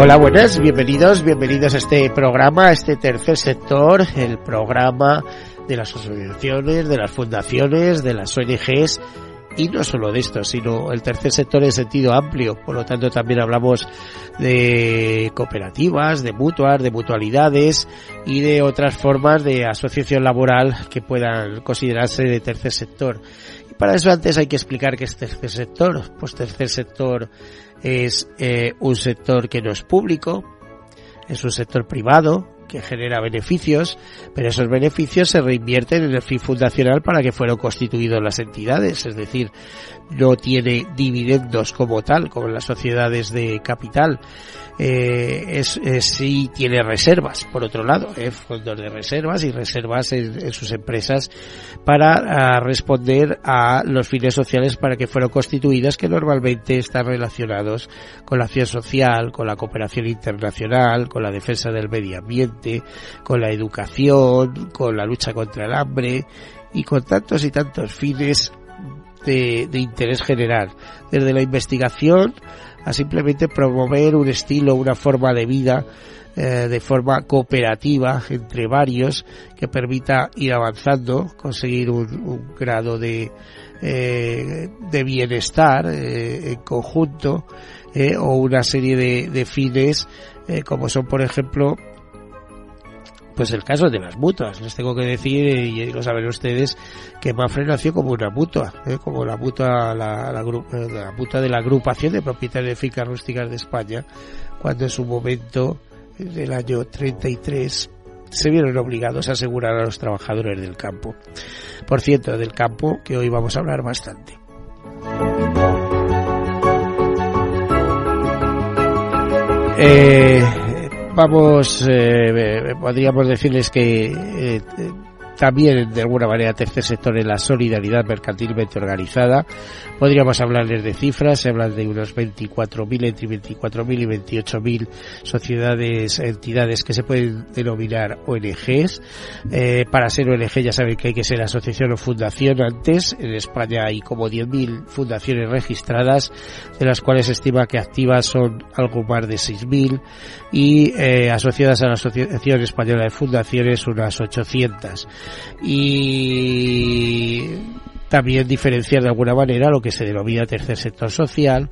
Hola, buenas, bienvenidos, bienvenidos a este programa, a este tercer sector, el programa de las asociaciones, de las fundaciones, de las ONGs y no solo de esto, sino el tercer sector en sentido amplio. Por lo tanto, también hablamos de cooperativas, de mutuas, de mutualidades y de otras formas de asociación laboral que puedan considerarse de tercer sector. Para eso antes hay que explicar qué es tercer sector. Pues tercer sector es eh, un sector que no es público, es un sector privado que genera beneficios, pero esos beneficios se reinvierten en el fin fundacional para que fueron constituidos las entidades, es decir, no tiene dividendos como tal, como las sociedades de capital, eh, es, sí tiene reservas, por otro lado, eh, fondos de reservas y reservas en, sus empresas para responder a los fines sociales para que fueron constituidas, que normalmente están relacionados con la acción social, con la cooperación internacional, con la defensa del medio ambiente, con la educación, con la lucha contra el hambre y con tantos y tantos fines de, de interés general, desde la investigación a simplemente promover un estilo, una forma de vida eh, de forma cooperativa entre varios que permita ir avanzando, conseguir un, grado de, eh, de bienestar eh, en conjunto o una serie de fines como son por ejemplo pues el caso de las mutuas. Les tengo que decir, y lo saben ustedes, que Mafre nació como una mutua, ¿eh? como la mutua, la, la, la, mutua de la agrupación de propietarios de fincas rústicas de España, cuando en su momento, del año 33, se vieron obligados a asegurar a los trabajadores del campo. Por cierto, del campo que hoy vamos a hablar bastante. Eh, eh, podríamos decirles que eh, también de alguna manera tercer sector en la solidaridad mercantilmente organizada. Podríamos hablarles de cifras, se hablan de unos 24.000, entre 24.000 y 28.000 sociedades, entidades que se pueden denominar ONGs. Eh, para ser ONG ya saben que hay que ser asociación o fundación antes. En España hay como 10.000 fundaciones registradas, de las cuales se estima que activas son algo más de 6.000 y eh, asociadas a la Asociación Española de Fundaciones unas 800 y también diferenciar de alguna manera lo que se denomina tercer sector social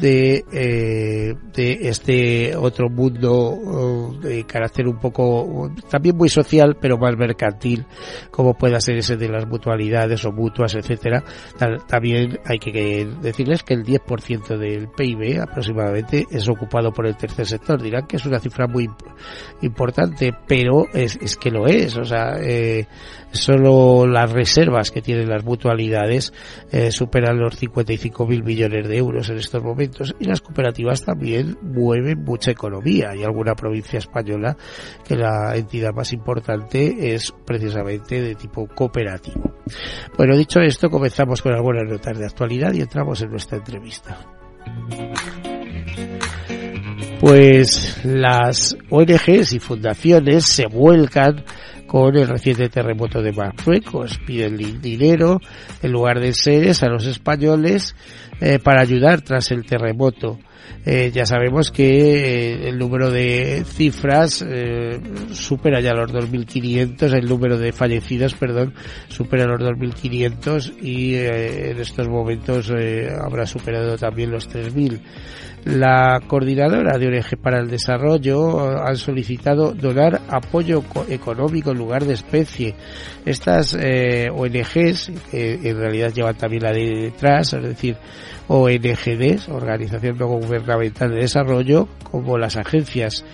de, eh, de este otro mundo de carácter un poco también muy social pero más mercantil como pueda ser ese de las mutualidades o mutuas etcétera. También hay que decirles que el 10% del PIB aproximadamente es ocupado por el tercer sector. Dirán que es una cifra muy importante pero es, es que lo es. O sea eh, solo las reservas que tienen las mutualidades eh, superan los 55 mil millones de euros en estos momentos y las cooperativas también mueven mucha economía. Hay alguna provincia española que la entidad más importante es precisamente de tipo cooperativo. Bueno, dicho esto, comenzamos con algunas notas de actualidad y entramos en nuestra entrevista. Pues las ONGs y fundaciones se vuelcan con el reciente terremoto de Marruecos. Piden dinero en lugar de seres a los españoles eh, para ayudar tras el terremoto. Eh, ya sabemos que eh, el número de cifras eh, supera ya los 2.500, el número de fallecidos, perdón, supera los 2.500 y eh, en estos momentos habrá superado también los 3.000. La coordinadora de ONG para el Desarrollo han solicitado donar apoyo económico en lugar de especie. Estas ONGs, que en realidad llevan también la de detrás, es decir, ONGDs, Organización No Gubernamental de Desarrollo, como las agencias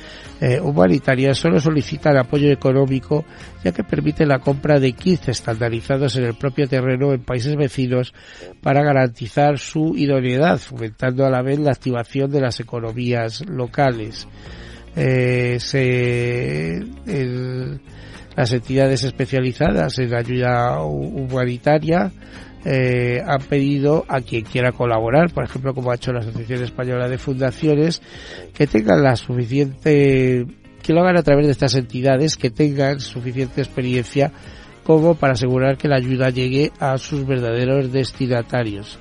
eh, humanitarias, solo solicitan apoyo económico ya que permite la compra de kits estandarizados en el propio terreno en países vecinos para garantizar su idoneidad, fomentando a la vez la activación de las economías locales. Eh, se, las entidades especializadas en ayuda humanitaria eh, han pedido a quien quiera colaborar, por ejemplo, como ha hecho la Asociación Española de Fundaciones, que tengan la suficiente, que lo hagan a través de estas entidades, que tengan suficiente experiencia como para asegurar que la ayuda llegue a sus verdaderos destinatarios.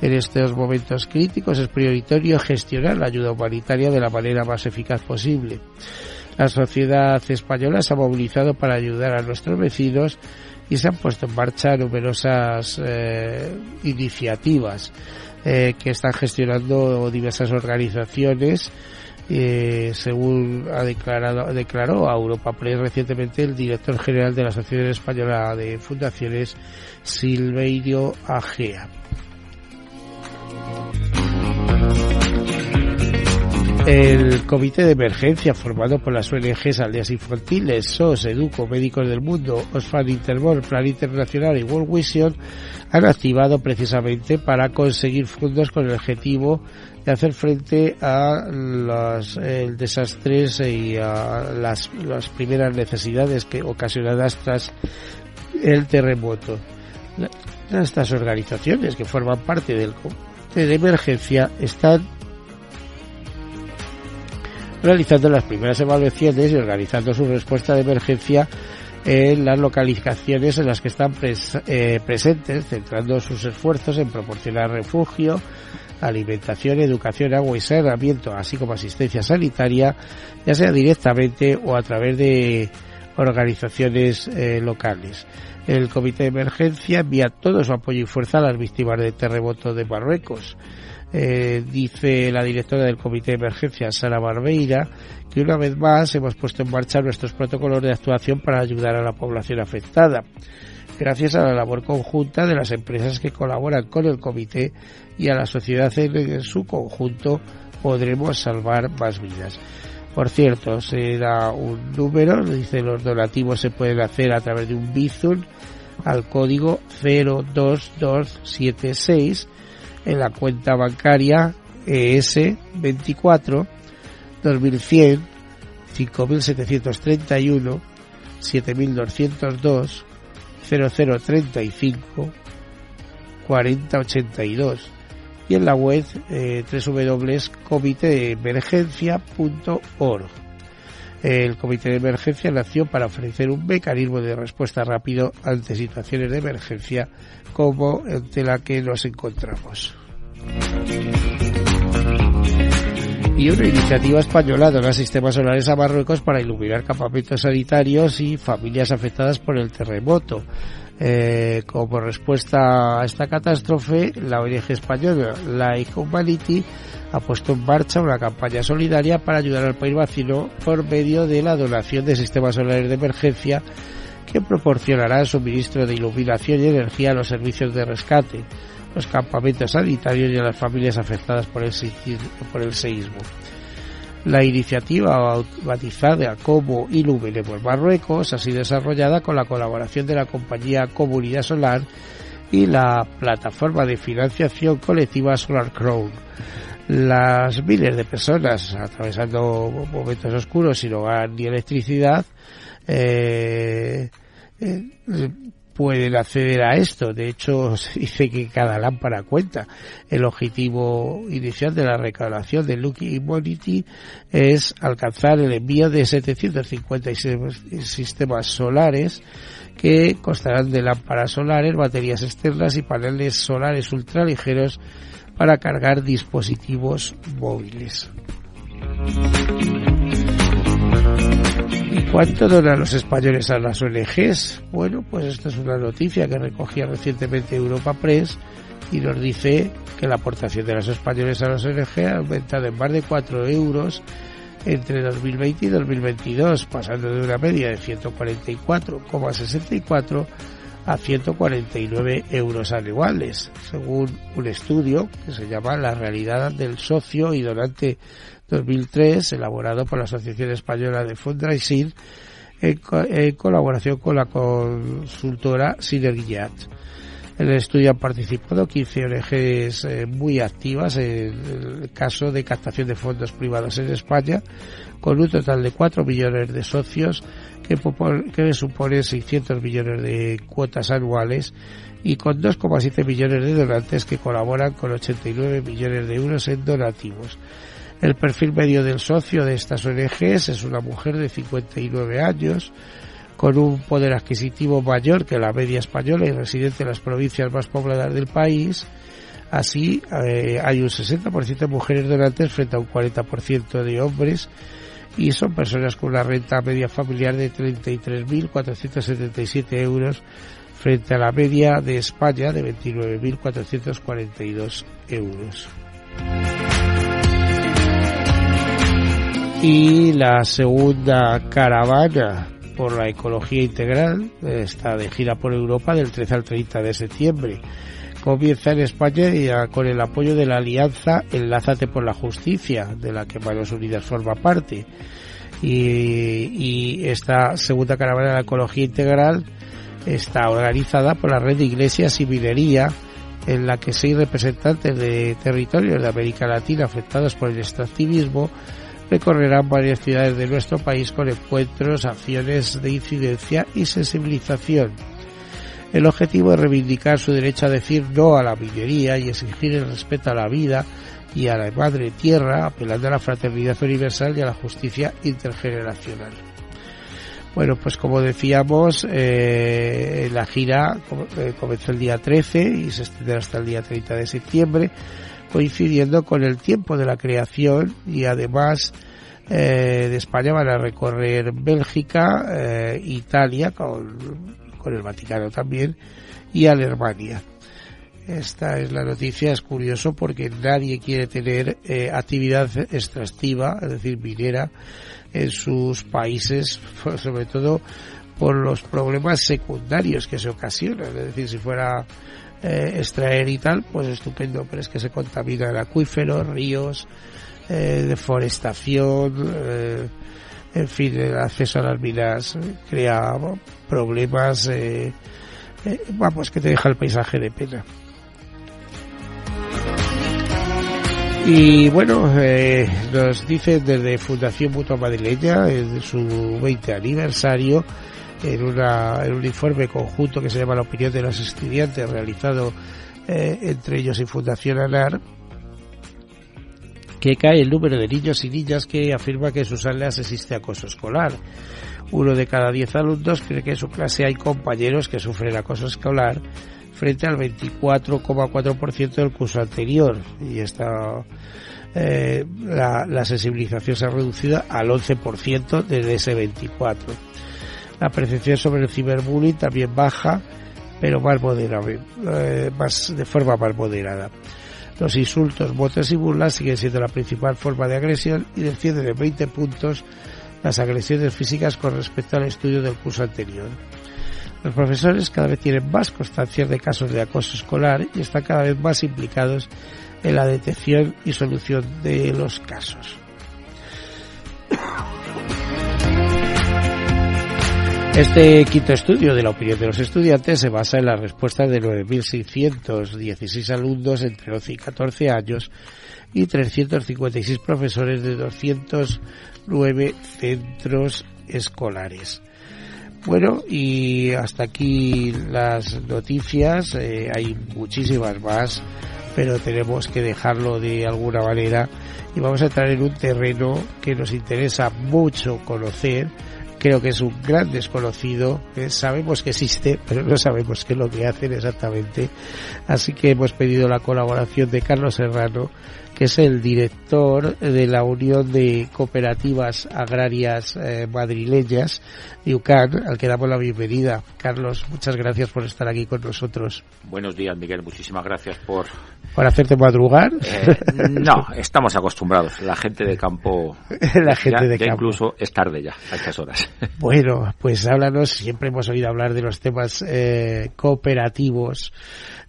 En estos momentos críticos es prioritario gestionar la ayuda humanitaria de la manera más eficaz posible. La sociedad española se ha movilizado para ayudar a nuestros vecinos y se han puesto en marcha numerosas eh, iniciativas eh, que están gestionando diversas organizaciones según ha declarado declaró a Europa Press recientemente el director general de la Asociación Española de Fundaciones Silverio Agea. El comité de emergencia formado por las ONGs Aldeas Infantiles, SOS, Educo, Médicos del Mundo, Osfan Intermol, Plan Internacional y World Vision han activado precisamente para conseguir fondos con el objetivo de hacer frente a los el desastres y a las, las primeras necesidades que ocasionadas tras el terremoto. Estas organizaciones que forman parte del comité de emergencia están realizando las primeras evaluaciones y organizando su respuesta de emergencia en las localizaciones en las que están eh, presentes, centrando sus esfuerzos en proporcionar refugio, alimentación, educación, agua y saneamiento, así como asistencia sanitaria, ya sea directamente o a través de organizaciones eh, locales. El Comité de Emergencia envía todo su apoyo y fuerza a las víctimas del terremoto de Marruecos. Eh, dice la directora del Comité de Emergencia, Sara Barbeira, que una vez más hemos puesto en marcha nuestros protocolos de actuación para ayudar a la población afectada. Gracias a la labor conjunta de las empresas que colaboran con el comité y a la sociedad en su conjunto podremos salvar más vidas. Por cierto, se da un número, dice los donativos se pueden hacer a través de un Bizum al código 02276 en la cuenta bancaria ES 24 2100 5731 7202 0035 4082 y en la web eh, www.comitedeemergencia.org. El comité de emergencia nació para ofrecer un mecanismo de respuesta rápido ante situaciones de emergencia como ante la que nos encontramos. Y una iniciativa española dona sistemas solares a Marruecos para iluminar campamentos sanitarios y familias afectadas por el terremoto. Eh, como respuesta a esta catástrofe, la ONG española Like Humanity ha puesto en marcha una campaña solidaria para ayudar al país vecino por medio de la donación de sistemas solares de emergencia que proporcionará suministro de iluminación y energía a los servicios de rescate, los campamentos sanitarios y a las familias afectadas por el, por el seísmo. La iniciativa batizada como Iluminemos Marruecos ha sido desarrollada con la colaboración de la compañía Comunidad Solar y la plataforma de financiación colectiva Solar Crown. Las miles de personas atravesando momentos oscuros sin hogar ni electricidad eh, eh, pueden acceder a esto. De hecho, se dice que cada lámpara cuenta. El objetivo inicial de la recaudación de Lucky Immunity es alcanzar el envío de 756 sistemas solares que constarán de lámparas solares, baterías externas y paneles solares ultraligeros para cargar dispositivos móviles. ¿Cuánto donan los españoles a las ONGs? Bueno, pues esta es una noticia que recogía recientemente Europa Press y nos dice que la aportación de los españoles a las ONG ha aumentado en más de 4 euros entre 2020 y 2022, pasando de una media de 144,64 a 149 euros anuales, según un estudio que se llama La realidad del socio y donante 2003, elaborado por la Asociación Española de Fundraising en, en colaboración con la consultora Synergiat. En el estudio han participado 15 ONGs eh, muy activas en el caso de captación de fondos privados en España, con un total de 4 millones de socios que, que supone 600 millones de cuotas anuales y con 2,7 millones de donantes que colaboran con 89 millones de euros en donativos. El perfil medio del socio de estas ONGs es una mujer de 59 años, con un poder adquisitivo mayor que la media española y residente en las provincias más pobladas del país. Así, eh, hay un 60% de mujeres donantes frente a un 40% de hombres y son personas con una renta media familiar de 33.477 euros frente a la media de España de 29.442 euros. Y la segunda caravana por la ecología integral está de gira por Europa del 13 al 30 de septiembre. Comienza en España con el apoyo de la alianza Enlázate por la Justicia, de la que Manos Unidas forma parte. Y, y esta segunda caravana de la ecología integral está organizada por la red de iglesias y minería, en la que seis representantes de territorios de América Latina afectados por el extractivismo recorrerán varias ciudades de nuestro país con encuentros, acciones de incidencia y sensibilización. El objetivo es reivindicar su derecho a decir no a la minería y exigir el respeto a la vida y a la madre tierra, apelando a la fraternidad universal y a la justicia intergeneracional. Bueno, pues como decíamos, eh, la gira eh, comenzó el día 13 y se extenderá hasta el día 30 de septiembre, coincidiendo con el tiempo de la creación y además eh, de España van a recorrer Bélgica, eh, Italia con, con el Vaticano también y Alemania. Esta es la noticia, es curioso porque nadie quiere tener eh, actividad extractiva, es decir, minera, en sus países, sobre todo por los problemas secundarios que se ocasionan. Es decir, si fuera eh, extraer y tal, pues estupendo, pero es que se contaminan acuíferos, ríos, eh, deforestación, eh, en fin, el acceso a las minas crea problemas, vamos, que te deja el paisaje de pena. Y bueno, eh, nos dice desde Fundación Mutua Madrileña, en su 20 aniversario, en, una, en un informe conjunto que se llama La opinión de los estudiantes, realizado eh, entre ellos y Fundación ANAR, que cae el número de niños y niñas que afirma que en sus aulas existe acoso escolar. Uno de cada diez alumnos cree que en su clase hay compañeros que sufren acoso escolar frente al 24,4% del curso anterior y esta eh, la, la, sensibilización se ha reducido al 11% desde ese 24. La percepción sobre el ciberbullying también baja, pero más moderada, eh, más, de forma más moderada. Los insultos, motes y burlas siguen siendo la principal forma de agresión y descienden de 20 puntos las agresiones físicas con respecto al estudio del curso anterior. Los profesores cada vez tienen más constancia de casos de acoso escolar y están cada vez más implicados en la detección y solución de los casos. Este quinto estudio de la opinión de los estudiantes se basa en las respuestas de 9.616 alumnos entre 11 y 14 años y 356 profesores de 209 centros escolares. Bueno, y hasta aquí las noticias. Eh, hay muchísimas más, pero tenemos que dejarlo de alguna manera y vamos a entrar en un terreno que nos interesa mucho conocer. Creo que es un gran desconocido. Sabemos que existe, pero no sabemos qué es lo que hacen exactamente. Así que hemos pedido la colaboración de Carlos Serrano, que es el director de la Unión de Cooperativas Agrarias eh, Madrileñas, UCAN, al que damos la bienvenida. Carlos, muchas gracias por estar aquí con nosotros. Buenos días, Miguel. Muchísimas gracias por... ¿Por hacerte madrugar? Eh, no, estamos acostumbrados. La gente de campo... la gente ya, de ya campo. incluso es tarde ya, a estas horas. Bueno, pues háblanos. Siempre hemos oído hablar de los temas eh, cooperativos.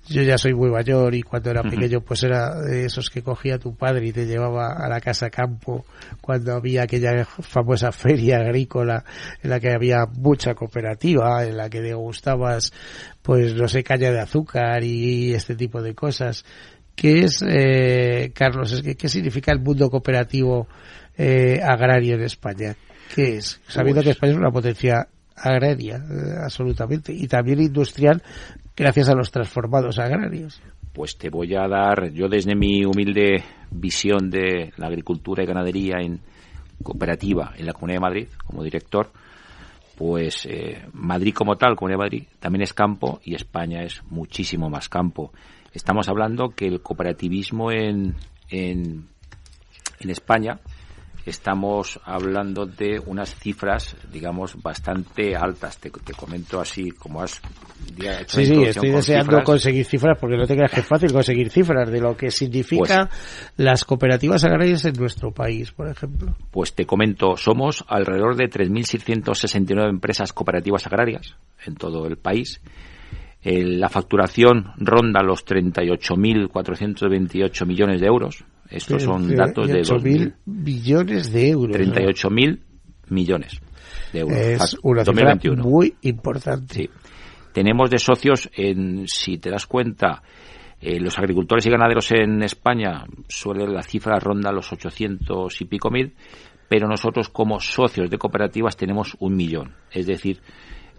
Yo ya soy muy mayor y cuando era pequeño pues era de esos que venía tu padre y te llevaba a la casa campo cuando había aquella famosa feria agrícola en la que había mucha cooperativa, en la que degustabas, pues no sé, caña de azúcar y este tipo de cosas. ¿Qué es, eh, Carlos, qué significa el mundo cooperativo eh, agrario en España? ¿Qué es? Sabiendo que pues España es una potencia agraria, eh, absolutamente, y también industrial gracias a los transformados agrarios. Pues te voy a dar, yo desde mi humilde visión de la agricultura y ganadería en cooperativa en la Comunidad de Madrid, como director, pues eh, Madrid como tal, Comunidad de Madrid, también es campo y España es muchísimo más campo. Estamos hablando que el cooperativismo en, en, en España estamos hablando de unas cifras, digamos, bastante altas. Te, comento así, como has hecho Sí, sí, estoy deseando conseguir cifras porque no te creas que es fácil conseguir cifras de lo que significa pues las cooperativas agrarias en nuestro país, por ejemplo. Pues te comento, somos alrededor de 3.669 empresas cooperativas agrarias en todo el país. La facturación ronda los 38.428 millones de euros, estos son datos de 2.000 billones de euros. 38.000 millones de euros. Es una cifra muy importante. Sí. Tenemos de socios, en, si te das cuenta, eh, los agricultores y ganaderos en España suele la cifra ronda los 800 y pico mil, pero nosotros como socios de cooperativas tenemos un millón. Es decir,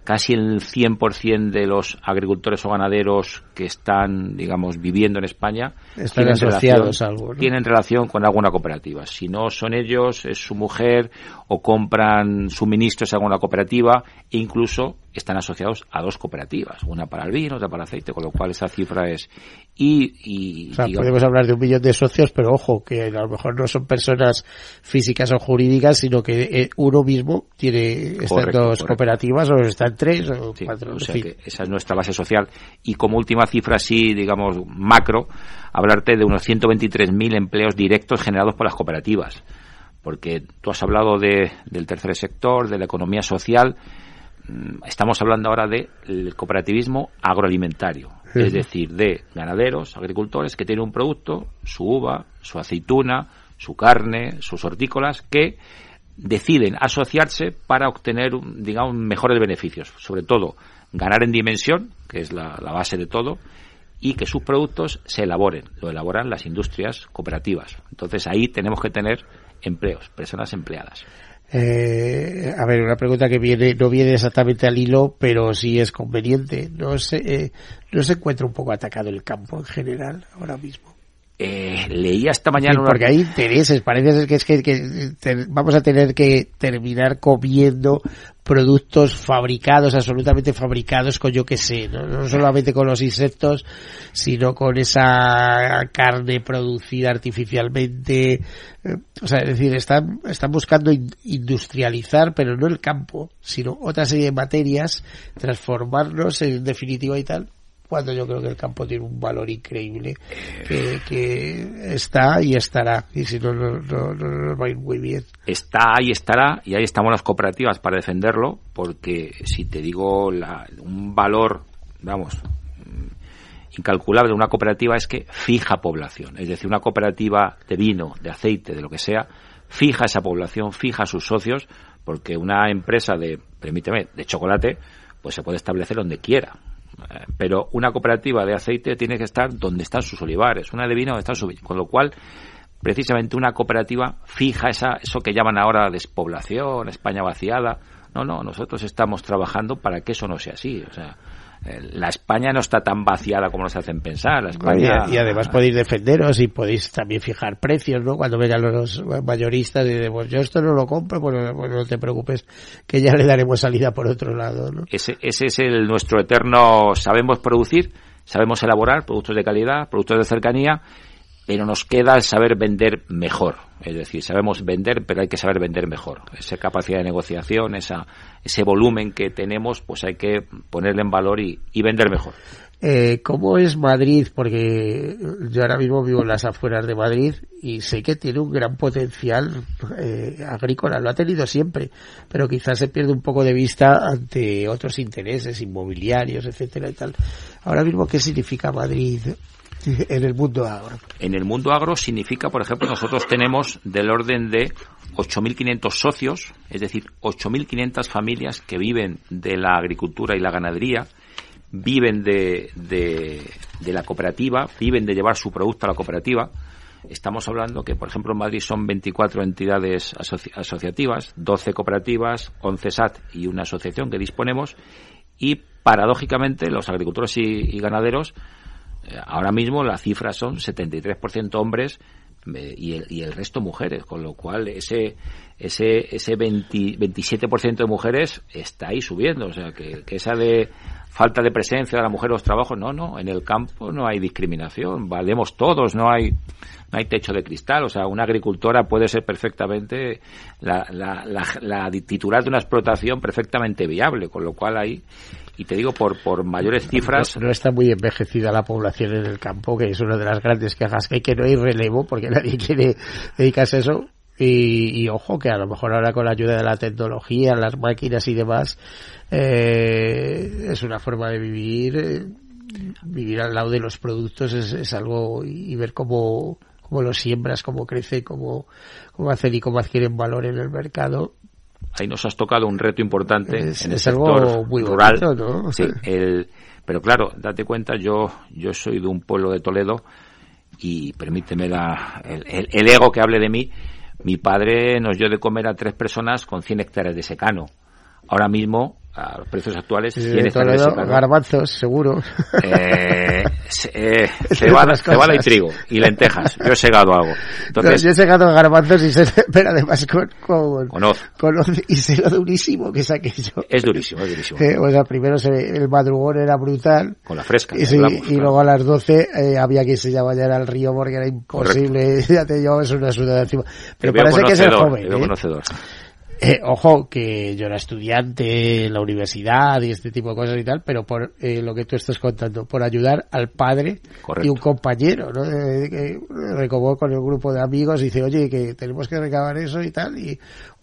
casi el 100% de los agricultores o ganaderos que están, digamos, viviendo en España están tienen asociados relación, tienen relación con alguna cooperativa. Si no son ellos, es su mujer o compran suministros a alguna cooperativa e incluso están asociados a dos cooperativas, una para el vino, otra para el aceite, con lo cual esa cifra es y, o sea, podemos hablar de un millón de socios, pero ojo, que a lo mejor no son personas físicas o jurídicas, sino que eh, uno mismo tiene estas dos cooperativas o están tres o cuatro. O sea que esa es nuestra base social. Y como última cifra, así, digamos, macro, hablarte de unos 123.000 empleos directos generados por las cooperativas. Porque tú has hablado de, del tercer sector, de la economía social, estamos hablando ahora del cooperativismo agroalimentario es decir, de ganaderos, agricultores que tienen un producto, su uva, su aceituna, su carne, sus hortícolas, que deciden asociarse para obtener, digamos, mejores beneficios. Sobre todo, ganar en dimensión, que es la, la base de todo, y que sus productos se elaboren. Lo elaboran las industrias cooperativas. Entonces ahí tenemos que tener empleos, personas empleadas. Eh, a ver, una pregunta que viene, no viene exactamente al hilo, pero sí es conveniente. ¿No se, eh, ¿no se encuentra un poco atacado el campo en general ahora mismo? Eh, leía esta mañana porque hay intereses parece que es que, vamos a tener que terminar comiendo productos fabricados absolutamente fabricados con yo que sé ¿no? solamente con los insectos sino con esa carne producida artificialmente eh, o sea es decir están están buscando industrializar pero no el campo sino otra serie de materias transformarlos en definitiva y tal cuando yo creo que el campo tiene un valor increíble que, está y estará. Y si no, no, va a ir muy bien. Está y estará y ahí estamos las cooperativas para defenderlo porque si te digo la, un valor vamos incalculable de una cooperativa es que fija población. Es decir una cooperativa de vino de aceite de lo que sea fija esa población fija sus socios porque una empresa de permíteme de chocolate pues se puede establecer donde quiera pero una cooperativa de aceite tiene que estar donde están sus olivares, una de vino donde están sus con lo cual precisamente una cooperativa fija esa, eso que llaman ahora despoblación, España vaciada. No, no, nosotros estamos trabajando para que eso no sea así. O sea, eh, la España no está tan vaciada como nos hacen pensar. La España... y, además podéis defenderos y podéis también fijar precios, ¿no? Cuando vengan los mayoristas y decimos, yo esto no lo compro, pues, pues, no te preocupes, que ya le daremos salida por otro lado, ¿no? Ese, ese es el nuestro eterno, sabemos producir, sabemos elaborar productos de calidad, productos de cercanía, pero nos queda el saber vender mejor. Es decir, sabemos vender, pero hay que saber vender mejor. Esa capacidad de negociación, esa, ese volumen que tenemos, pues hay que ponerle en valor y, vender mejor. Eh, ¿Cómo es Madrid? Porque yo ahora mismo vivo en las afueras de Madrid y sé que tiene un gran potencial eh, agrícola, lo ha tenido siempre, pero quizás se pierde un poco de vista ante otros intereses inmobiliarios, etcétera y tal. Ahora mismo, ¿qué significa Madrid En el mundo agro. En el mundo agro significa, por ejemplo, nosotros tenemos del orden de 8.500 socios, es decir, 8.500 familias que viven de la agricultura y la ganadería, viven de, de, la cooperativa, viven de llevar su producto a la cooperativa. Estamos hablando que, por ejemplo, en Madrid son 24 entidades asociativas, 12 cooperativas, 11 SAT y una asociación que disponemos. Y, paradójicamente, los agricultores y, ganaderos, ahora mismo las cifras son 73% hombres eh, y el, y el resto mujeres, con lo cual ese ese ese 27% de mujeres está ahí subiendo, o sea que, que esa de falta de presencia de la mujer en los trabajos, no, no, en el campo no hay discriminación, valemos todos, no hay no hay techo de cristal, o sea, una agricultora puede ser perfectamente la, la, la, titular de una explotación perfectamente viable, con lo cual hay y te digo por por mayores cifras no, está muy envejecida la población en el campo que es una de las grandes quejas que hay que no hay relevo porque nadie quiere dedicarse a eso y, y, ojo que a lo mejor ahora con la ayuda de la tecnología las máquinas y demás eh, es una forma de vivir eh, vivir al lado de los productos es, es algo y, ver cómo cómo los siembras cómo crece cómo cómo hacen y cómo adquieren valor en el mercado ahí nos has tocado un reto importante en el sector muy rural. Sí, el, pero claro, date cuenta, yo, yo soy de un pueblo de Toledo y permíteme la, el, el, ego que hable de mí. Mi padre nos dio de comer a tres personas con 100 hectáreas de secano. Ahora mismo a los precios actuales sí, garbanzos seguro. Eh, eh, cebada, cebada y trigo y lentejas. Yo he segado algo. Entonces, yo he segado garbanzos y se pero además con con, con, hoz. con hoz. y se lo durísimo que es aquello es durísimo es durísimo. Eh, o sea primero se, el madrugón era brutal. Con la fresca y, sí, hablamos, y claro. luego a las 12 eh, había que irse ya bañar al río porque era imposible. Correcto. ya te llevabas una sudada encima. Pero parece que es el joven ¿eh? ojo, que yo era estudiante en la universidad y este tipo de cosas y tal, pero por eh, lo que tú estás contando, por ayudar al padre Correcto. y un compañero, ¿no? Eh, que recobó con el grupo de amigos y dice, oye, que tenemos que recabar eso y tal, y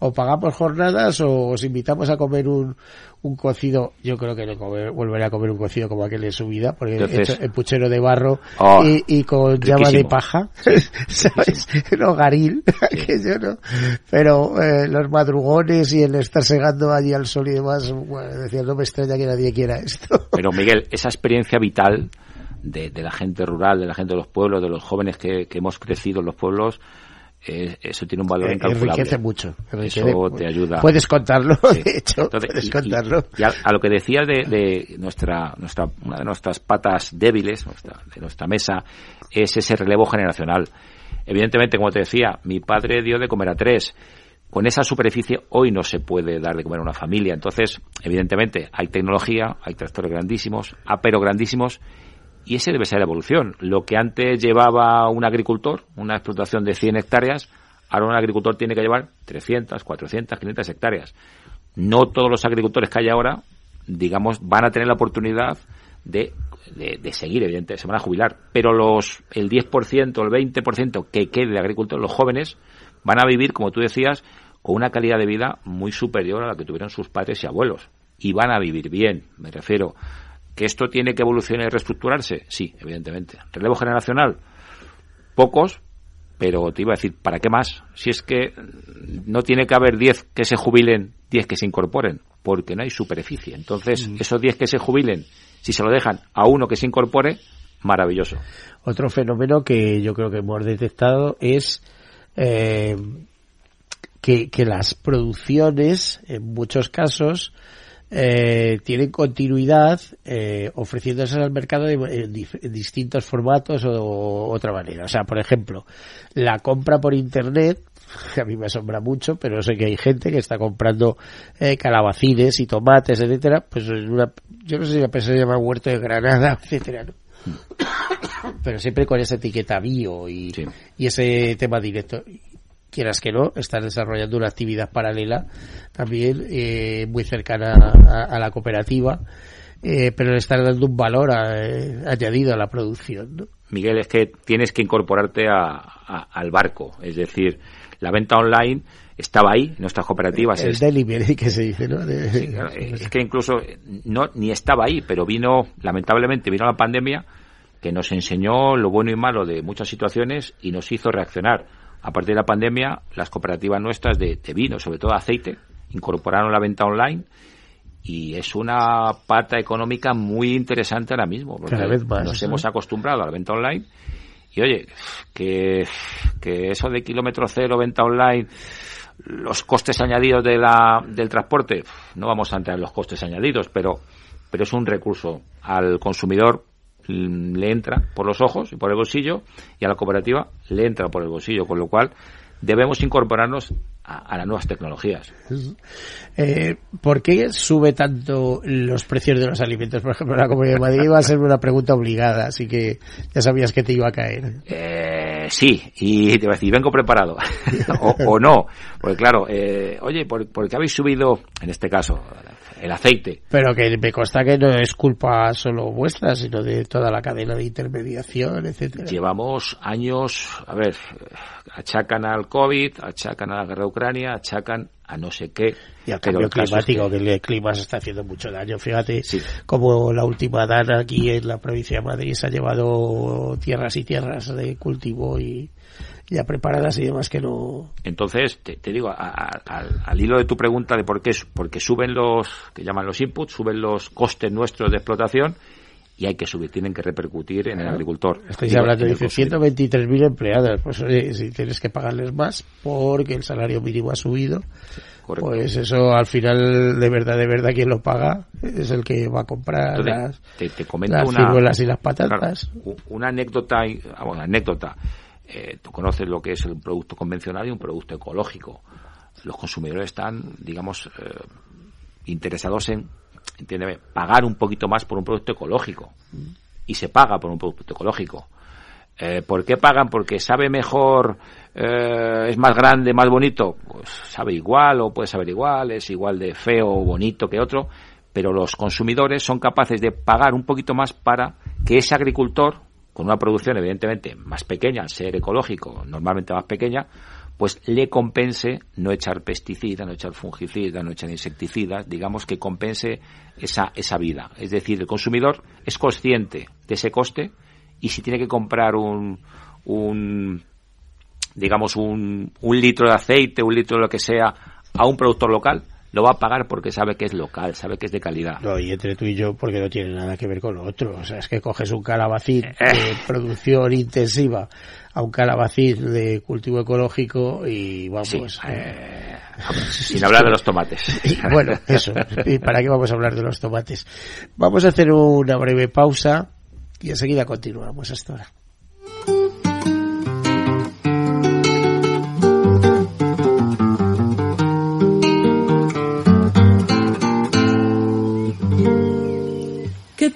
o pagamos jornadas o os invitamos a comer un, un cocido, yo creo que no comer, volveré a comer un cocido como aquel en su vida, porque Entonces, hecho en puchero de barro oh, y, y, con riquísimo. llama de paja, Sí, ¿sabes? No garil, Sí. que yo no. Pero eh, los madrugones y el estar segando allí al sol y demás, bueno, decía, no me extraña que nadie quiera esto. Pero Miguel, esa experiencia vital de, de la gente rural, de la gente de los pueblos, de los jóvenes que, que hemos crecido en los pueblos, eh, eso tiene un valor Eh, incalculable. enriquece mucho. enriquece Eso te ayuda. Puedes contarlo, Sí. de hecho, Entonces, puedes y- y- contarlo. Y, a, a lo que decías de, de nuestra, nuestra, una de nuestras patas débiles, nuestra, de nuestra mesa, es ese relevo generacional. Evidentemente, como te decía, mi padre dio de comer a tres. Con esa superficie hoy no se puede dar de comer a una familia. Entonces, evidentemente, hay tecnología, hay tractores grandísimos, aperos grandísimos, y ese debe ser la evolución. Lo que antes llevaba un agricultor, una explotación de 100 hectáreas, ahora un agricultor tiene que llevar 300, 400, 500 hectáreas. No todos los agricultores que hay ahora, digamos, van a tener la oportunidad de, de, seguir, evidentemente, se van a jubilar. Pero los, el 10%, el 20% que quede de agricultores, los jóvenes, van a vivir, como tú decías, con una calidad de vida muy superior a la que tuvieron sus padres y abuelos. Y van a vivir bien, me refiero. ¿Que esto tiene que evolucionar y reestructurarse? Sí, evidentemente. ¿Relevo generacional? Pocos, pero te iba a decir, ¿para qué más? Si es que no tiene que haber 10 que se jubilen, 10 que se incorporen, porque no hay superficie. Entonces, Mm. esos 10 que se jubilen, si se lo dejan a uno que se incorpore, maravilloso. Otro fenómeno que yo creo que hemos detectado es eh, que, que las producciones, en muchos casos, eh, tienen continuidad eh, ofreciéndose al mercado de- en, en distintos formatos o otra manera. O sea, por ejemplo, la compra por internet, que a mí me asombra mucho, pero sé que hay gente que está comprando eh, calabacines y tomates, etcétera, pues en una, yo no sé si la persona se llama huerto de Granada, etcétera, ¿no? pero siempre con esa etiqueta bio y, Sí. y ese tema directo. Quieras que no, están desarrollando una actividad paralela también eh, muy cercana a, a la cooperativa, eh, pero le están dando un valor a- eh, añadido a la producción. ¿no? Miguel, es que tienes que incorporarte a- al barco. Es decir, la venta online estaba ahí, en nuestras cooperativas. El es- delivery que se dice, ¿no? De- Sí, claro, es que incluso no ni estaba ahí, pero vino, lamentablemente, vino la pandemia, que nos enseñó lo bueno y malo de muchas situaciones y nos hizo reaccionar. A partir de la pandemia, las cooperativas nuestras de, vino, sobre todo aceite, incorporaron la venta online y es una pata económica muy interesante ahora mismo, porque nos hemos acostumbrado a la venta online y oye, que, que eso de kilómetro cero, venta online, los costes añadidos de la, del transporte, no vamos a entrar en los costes añadidos, pero, pero es un recurso al consumidor le entra por los ojos y por el bolsillo y a la cooperativa le entra por el bolsillo, con lo cual debemos incorporarnos a, las nuevas tecnologías. Eh, ¿Por qué sube tanto los precios de los alimentos? Por ejemplo, la Comunidad de Madrid iba a ser una pregunta obligada, así que ya sabías que te iba a caer. Eh, sí, y te voy a decir, vengo preparado. o, no, porque claro, eh, oye, ¿por, ¿por qué habéis subido, en este caso, el aceite. Pero que me consta que no es culpa solo vuestra, sino de toda la cadena de intermediación, etcétera. Llevamos años, a ver, achacan al COVID, achacan a la guerra de Ucrania, achacan a no sé qué. Y al cambio climático, que... el clima se está haciendo mucho daño. Fíjate como la última dana aquí en la provincia de Madrid se ha llevado tierras y tierras de cultivo y ya preparadas y demás que no. Entonces, te, digo, al hilo de tu pregunta de por qué, porque suben los, que llaman los inputs, suben los costes nuestros de explotación y hay que subir, tienen que repercutir en el agricultor. Estáis hablando de 123.000 empleados, pues si tienes que pagarles más porque el salario mínimo ha subido, pues eso al final de verdad, de verdad, quien lo paga es el que va a comprar las, te, y las patatas. una anécdota, ah, bueno, anécdota eh, tú conoces lo que es un producto convencional y un producto ecológico. Los consumidores están, digamos, eh, interesados en, entiéndeme, pagar un poquito más por un producto ecológico. Y se paga por un producto ecológico. Eh, ¿Por qué pagan? Porque sabe mejor, eh, es más grande, más bonito. Pues sabe igual o puede saber igual, es igual de feo o bonito que otro, pero los consumidores son capaces de pagar un poquito más para que ese agricultor con una producción evidentemente más pequeña, al ser ecológico, normalmente más pequeña, pues le compense no echar pesticidas, no echar fungicidas, no echar insecticidas, digamos que compense esa, esa vida. Es decir, el consumidor es consciente de ese coste y si tiene que comprar un, un digamos, un, un litro de aceite, un litro de lo que sea, a un productor local, lo va a pagar porque sabe que es local, sabe que es de calidad. No, y entre tú y yo porque no tiene nada que ver con lo otro. O sea, es que coges un calabacín de eh. producción intensiva a un calabacín de cultivo ecológico y vamos... Eh, sin hablar de los tomates. bueno, eso. ¿Y para qué vamos a hablar de los tomates? Vamos a hacer una breve pausa y enseguida continuamos hasta ahora.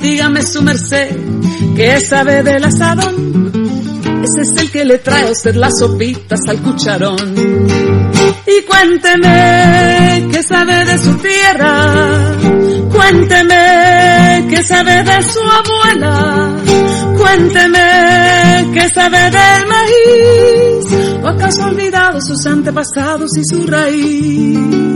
Dígame su merced, ¿qué sabe del asadón? Ese es el que le trae a usted las sopitas al cucharón. Y cuénteme, ¿qué sabe de su tierra? Cuénteme, ¿qué sabe de su abuela? Cuénteme, ¿qué sabe del maíz? ¿O acaso ha olvidado sus antepasados y su raíz?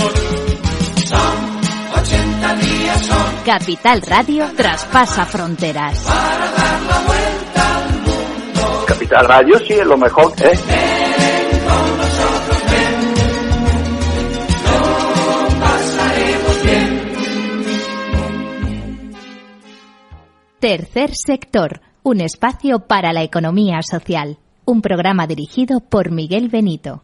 Capital Radio traspasa fronteras. Capital Radio sí es lo mejor, ¿eh? Tercer sector, un espacio para la economía social. Un programa dirigido por Miguel Benito.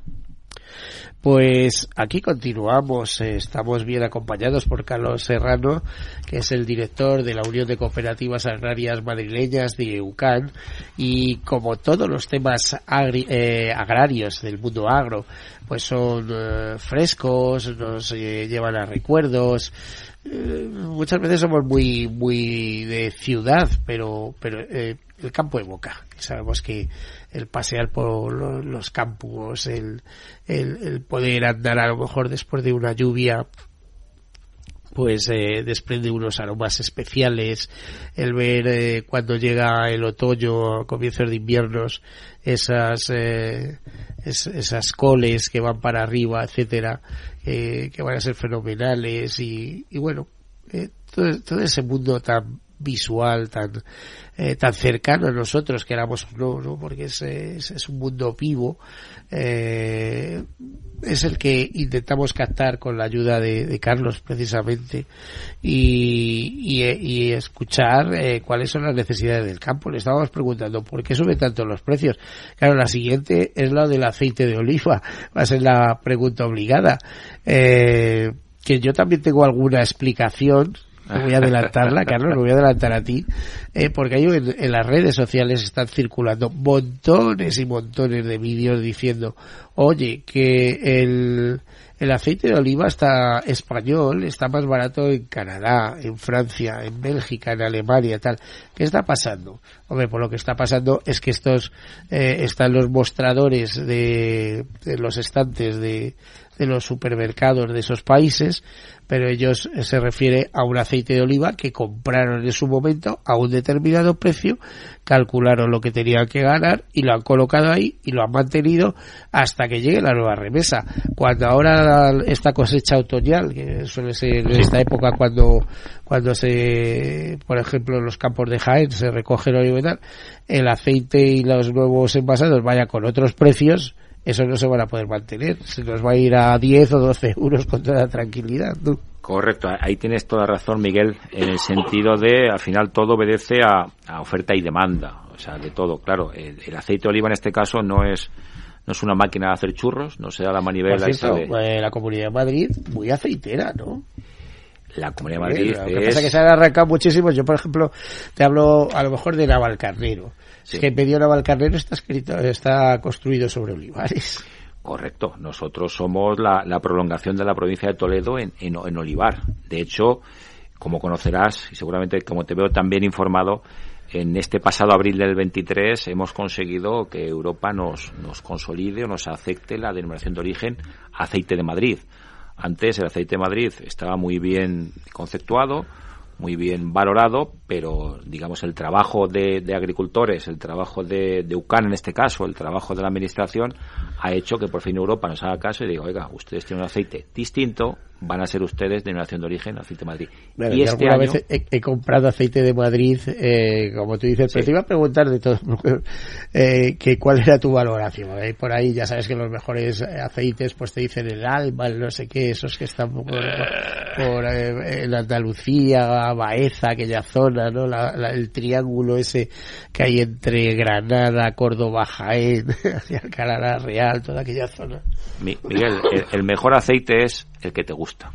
Pues aquí continuamos, eh, estamos bien acompañados por Carlos Serrano, que es el director de la Unión de Cooperativas Agrarias Madrileñas de EUCAN, y como todos los temas agri- eh, agrarios del mundo agro, pues son eh, frescos, nos eh, llevan a recuerdos, muchas veces somos muy muy de ciudad, pero pero eh, el campo evoca. Sabemos que el pasear por lo- los campos, el, el, poder andar a lo mejor después de una lluvia, pues eh, desprende unos aromas especiales, el ver eh, cuando llega el otoño, comienzos de inviernos, esas eh, es- esas coles que van para arriba, etcétera, eh, que van a ser fenomenales y, y bueno, eh, todo ese mundo tan visual, tan eh, tan cercano a nosotros, queramos no, ¿no? porque es, es, un mundo vivo, eh, es el que intentamos captar con la ayuda de, Carlos precisamente y, y, y escuchar eh, cuáles son las necesidades del campo. Le estábamos preguntando por qué suben tanto los precios. Claro, la siguiente es la del aceite de oliva, va a ser la pregunta obligada. Eh, que yo también tengo alguna explicación voy a adelantarla, Carlos, lo voy a adelantar a ti, eh, porque hay en, en, las redes sociales están circulando montones y montones de vídeos diciendo, oye, que el, el aceite de oliva está español está más barato en Canadá, en Francia, en Bélgica, en Alemania, tal. ¿Qué está pasando? Hombre, pues lo que está pasando es que estos eh, están los mostradores de, de los estantes de, de los supermercados de esos países, pero ellos eh, se refiere a un aceite de oliva que compraron en su momento a un determinado precio, calcularon lo que tenían que ganar y lo han colocado ahí y lo han mantenido hasta que llegue la nueva remesa. Cuando ahora esta cosecha otoñal, que suele ser en esta época cuando cuando se, por ejemplo, en los campos de Jaén se recoge el oliva y tal, el aceite y los nuevos envasados vayan con otros precios, eso no se van a poder mantener. Se nos va a ir a 10 o 12 euros con toda tranquilidad. ¿no? Correcto, ahí tienes toda razón, Miguel, en el sentido de, al final, todo obedece a, a oferta y demanda. O sea, de todo, claro. El, el, aceite de oliva en este caso no es no es una máquina de hacer churros, no se da la manivela. Por cierto, de... eh, la Comunidad de Madrid, muy aceitera, ¿no? La Comunidad de Madrid Lo que es... pasa es que se han arrancado muchísimos. Yo, por ejemplo, te hablo a lo mejor de Navalcarnero. Sí. Que medio Navalcarnero está escrito, está construido sobre olivares. Correcto. Nosotros somos la, la prolongación de la provincia de Toledo en, en, en Olivar. De hecho, como conocerás, y seguramente como te veo tan bien informado, en este pasado abril del 23 hemos conseguido que Europa nos, nos consolide o nos acepte la denominación de origen aceite de Madrid. Antes el aceite de Madrid estaba muy bien conceptuado, muy bien valorado, pero digamos el trabajo de, de agricultores, el trabajo de, de, UCAN en este caso, el trabajo de la administración, ha hecho que por fin Europa nos haga caso y diga, oiga, ustedes tienen un aceite distinto, van a ser ustedes denominación de origen aceite de Madrid. Bueno, y este año... vez he, he, comprado aceite de Madrid, eh, como tú dices, pero te iba a preguntar de todo, eh, que cuál era tu valoración. Eh, por ahí ya sabes que los mejores aceites pues te dicen el alma, el no sé qué, esos que están por, en Andalucía, Baeza, aquella zona, ¿no? La, la- el triángulo ese que hay entre Granada, Córdoba, Jaén, Alcalá Real, toda aquella zona. Mi- Miguel, el, el mejor aceite es el que te gusta.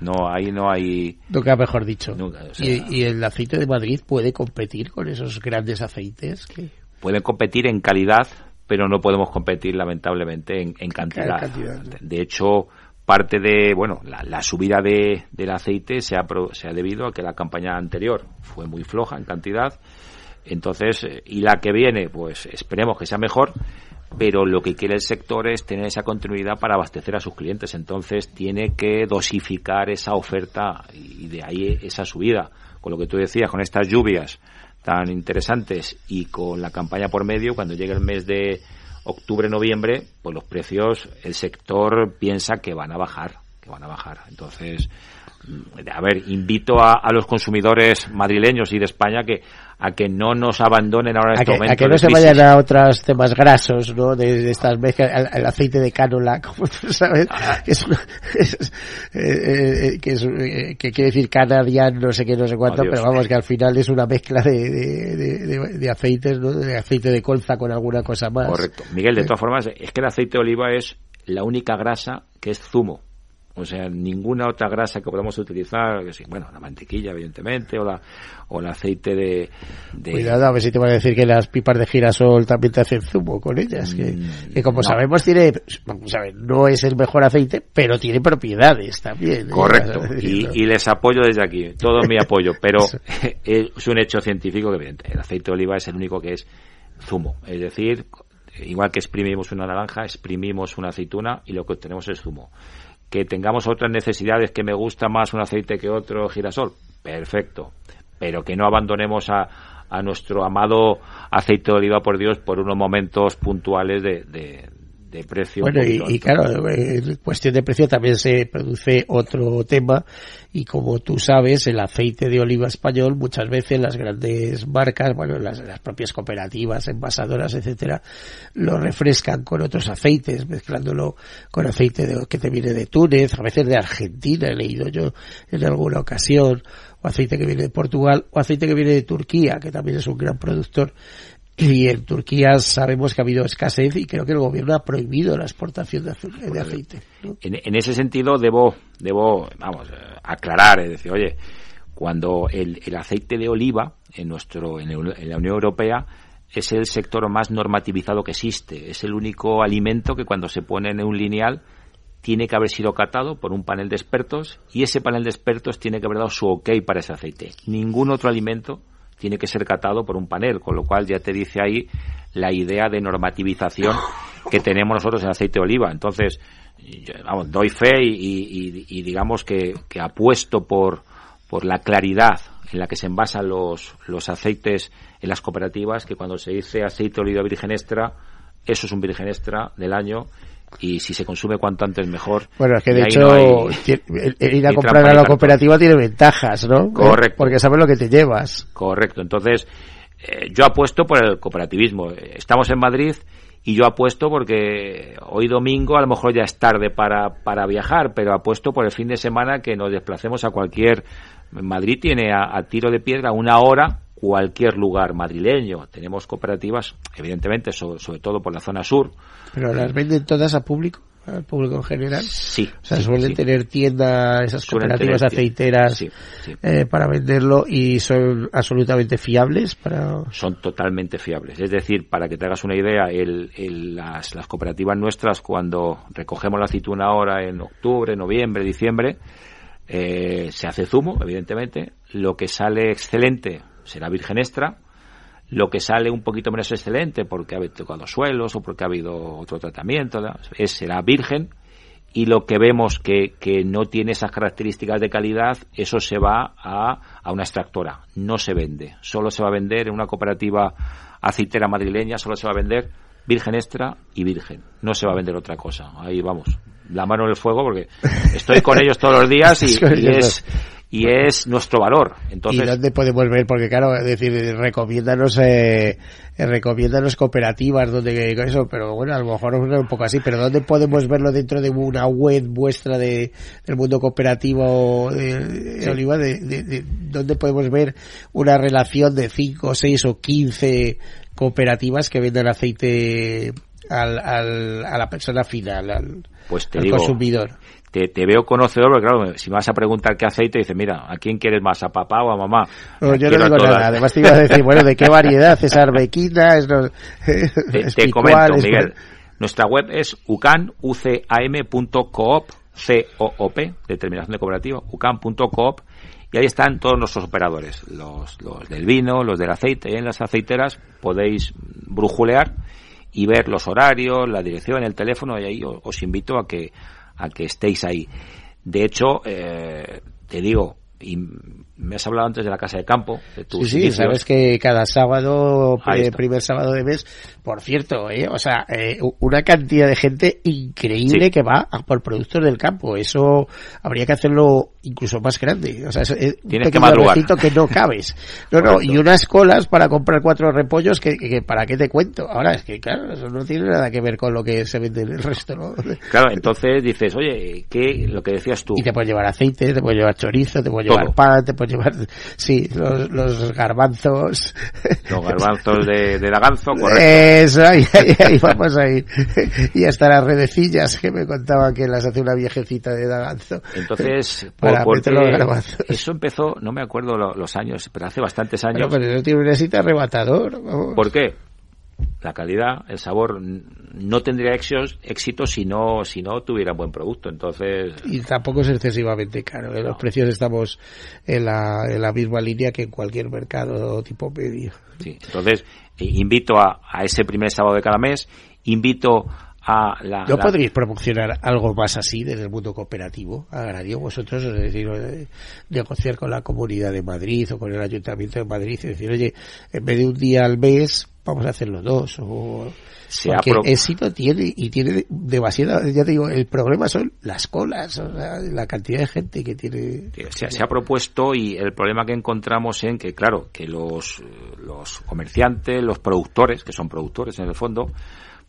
No, ahí no hay... Nunca mejor dicho. Nunca, o sea- y, y el aceite de Madrid puede competir con esos grandes aceites que pueden competir en calidad, pero no podemos competir lamentablemente en, en cantidad. cantidad, ¿no? De hecho, parte de, bueno, la, la subida de, del aceite se ha, se ha debido a que la campaña anterior fue muy floja en cantidad. Entonces, eh, y la que viene, pues esperemos que sea mejor, pero lo que quiere el sector es tener esa continuidad para abastecer a sus clientes. Entonces, tiene que dosificar esa oferta y de ahí esa subida. Con lo que tú decías, con estas lluvias tan interesantes y con la campaña por medio, cuando llegue el mes de octubre, noviembre, pues los precios, el sector piensa que van a bajar, que van a bajar. Entonces, a ver, invito a, a los consumidores madrileños y de España que a que no nos abandonen ahora en a este que, momento. a que no se vayan a otros temas grasos, ¿no? De, de estas mezclas, el, el aceite de cánola, como tú sabes, que es, una- es, eh, eh, que, es eh, que quiere decir canadian, no sé qué, no sé cuánto, Oh, pero vamos, que al final es una mezcla de, aceites, ¿no? De aceite de colza con alguna cosa más. Correcto. Miguel, de todas formas, es que el aceite de oliva es la única grasa que es zumo. O sea, ninguna otra grasa que podamos utilizar, que sí, bueno, la mantequilla, evidentemente, o la, o el aceite de, de- Cuidado, a ver si te van a decir que las pipas de girasol también te hacen zumo con ellas. Que, que como no. sabemos tiene, vamos a ver, no es el mejor aceite, pero tiene propiedades también. ¿eh? Correcto. Y, y les apoyo desde aquí, todo mi apoyo, pero es un hecho científico que evidente. El aceite de oliva es el único que es zumo. Es decir, igual que exprimimos una naranja, exprimimos una aceituna y lo que obtenemos es zumo. Que tengamos otras necesidades, que me gusta más un aceite que otro girasol, perfecto. Pero que no abandonemos a, a nuestro amado aceite de oliva, por Dios, por unos momentos puntuales de, de, de precio. un Bueno, y, poquito y claro, en cuestión de precio también se produce otro tema y como tú sabes, el aceite de oliva español muchas veces las grandes marcas, bueno, las, las propias cooperativas, envasadoras, etcétera, lo refrescan con otros aceites, mezclándolo con aceite de- que te viene de Túnez, a veces de Argentina, he leído yo en alguna ocasión, o aceite que viene de Portugal, o aceite que viene de Turquía, que también es un gran productor y en Turquía sabemos que ha habido escasez y creo que el gobierno ha prohibido la exportación de, aceite. ¿no? En, en ese sentido debo, debo, vamos, eh, aclarar, es decir, oye, cuando el, el aceite de oliva en nuestro, en, el- en la Unión Europea es el sector más normativizado que existe, es el único alimento que cuando se pone en un lineal tiene que haber sido catado por un panel de expertos y ese panel de expertos tiene que haber dado su ok para ese aceite. Ningún otro alimento tiene que ser catado por un panel, con lo cual ya te dice ahí la idea de normativización que tenemos nosotros en aceite de oliva. Entonces, yo, vamos, doy fe y, digamos que, que apuesto por, por la claridad en la que se envasan los, los aceites en las cooperativas, que cuando se dice aceite de oliva virgen extra, eso es un virgen extra del año y si se consume cuanto antes mejor. Bueno, es que de hecho no hay- ti- el, el ir a comprar a la cooperativa tiene ventajas, ¿no? Correcto. Porque sabes lo que te llevas. Correcto. Entonces, eh, yo apuesto por el cooperativismo. Eh, Estamos en Madrid y yo apuesto porque hoy domingo a lo mejor ya es tarde para, para viajar, pero apuesto por el fin de semana que nos desplacemos a cualquier... Madrid tiene a, a tiro de piedra una hora cualquier lugar madrileño. Tenemos cooperativas, evidentemente, so- sobre todo por la zona sur, Pero las venden todas a público. al público en general. Sí. O sea, sí, suelen sí. tener tiendas, esas Suelen cooperativas aceiteras sí. eh, para venderlo y son absolutamente fiables para... son totalmente fiables. Es decir, para que te hagas una idea, el, el- las, las cooperativas nuestras, cuando recogemos la aceituna ahora en octubre, noviembre, diciembre, eh, se hace zumo, evidentemente. Lo que sale excelente será virgen extra. Lo que sale un poquito menos excelente porque ha tocado suelos o porque ha habido otro tratamiento, ¿no? es, será virgen. Y lo que vemos que, que no tiene esas características de calidad, eso se va a, a una extractora. No se vende. Solo se va a vender en una cooperativa aceitera madrileña, solo se va a vender virgen extra y virgen. No se va a vender otra cosa. Ahí vamos. La mano en el fuego porque estoy con ellos todos los días y, es, y es nuestro valor. Entonces, ¿Y dónde podemos ver? Porque claro, es decir, recomiéndanos, eh, eh, recomiéndanos cooperativas donde eso, pero bueno, a lo mejor es un poco así, pero ¿dónde podemos verlo dentro de una web vuestra de, del mundo cooperativo de, de Sí. Oliva? De, de- de- ¿Dónde podemos ver una relación de 5, 6 o 15 cooperativas que venden aceite al, al, a la persona final, al, pues te al digo, consumidor? Te, te veo conocedor, porque claro, si me vas a preguntar qué aceite, dices, mira, ¿a quién quieres más, a papá o a mamá? No, yo no digo nada. Además te iba a decir, bueno, ¿de qué variedad? ¿Es arbequina? ¿Es Te, es te picual, comento, es- Miguel. Nuestra web es ucan, ucam.coop, C-O-O-P, determinación de cooperativa, ucan.coop, y ahí están todos nuestros operadores, los, los del vino, los del aceite, en las aceiteras podéis brujulear y ver los horarios, la dirección, el teléfono, y ahí os, os invito a que, a que estéis ahí. De hecho, eh, te digo, y me has hablado antes de la casa de campo, de tus Sí, sí, sabes que cada sábado, eh, primer sábado de mes, por cierto, eh, o sea, eh, una cantidad de gente increíble Sí. que va a por productos del campo. Eso habría que hacerlo incluso más grande. O sea, es, es un que madrugar. que no cabes. No, no, y unas colas para comprar cuatro repollos que, que- que para qué te cuento. Ahora es que, claro, eso no tiene nada que ver con lo que se vende en el resto, ¿no? Claro, entonces dices, oye, ¿qué, lo que decías tú? Y te puedes llevar aceite, te puedes llevar chorizo, te puedes Todo. llevar pan, te puedes llevar, sí, los, los garbanzos. Los garbanzos de, de Daganzo, correcto. Eso, ahí, ahí, ahí vamos a ir. Y hasta las redecillas que me contaban que las hace una viejecita de Daganzo. Entonces, Para por, meter los porque garbanzos. eso empezó, no me acuerdo lo- los años, pero hace bastantes años. Bueno, pero eso tiene un éxito arrebatador. vamos. ¿Por qué? La calidad, el sabor no tendría éxito si no, si no tuviera buen producto. Entonces, Y tampoco es excesivamente caro. ¿eh? Los precios estamos en la, en la misma línea que en cualquier mercado tipo medio. sí. Entonces, eh, invito a, a ese primer sábado de cada mes, invito a la... ¿No la- podréis promocionar algo más así desde el mundo cooperativo agrario vosotros? Es decir, eh, negociar con la Comunidad de Madrid o con el Ayuntamiento de Madrid y decir, oye, en vez de un día al mes, vamos a hacerlo dos. O... Se Porque éxito tiene y tiene demasiada, ya te digo, el problema son las colas, o sea, la cantidad de gente que tiene. se, se ha propuesto y el problema que encontramos en que, claro, que los, los comerciantes, los productores, que son productores en el fondo,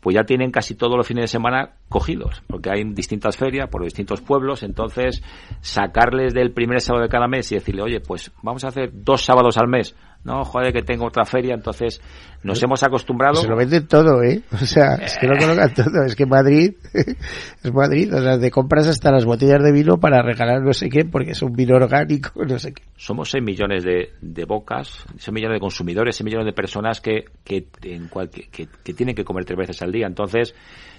pues ya tienen casi todos los fines de semana cogidos, porque hay distintas ferias por distintos pueblos, entonces sacarles del primer sábado de cada mes y decirle, oye, pues vamos a hacer dos sábados al mes, no, joder, que tengo otra feria, entonces nos hemos acostumbrado. Se lo venden todo, ¿eh? O sea, es que lo colocan todo. Es que Madrid es Madrid. O sea, te compras hasta las botellas de vino para regalar no sé qué, porque es un vino orgánico, no sé qué. somos 6 millones de, de bocas, 6 millones de consumidores, 6 millones de personas que, que, en cual- que, que- tienen que comer tres veces al día. Entonces,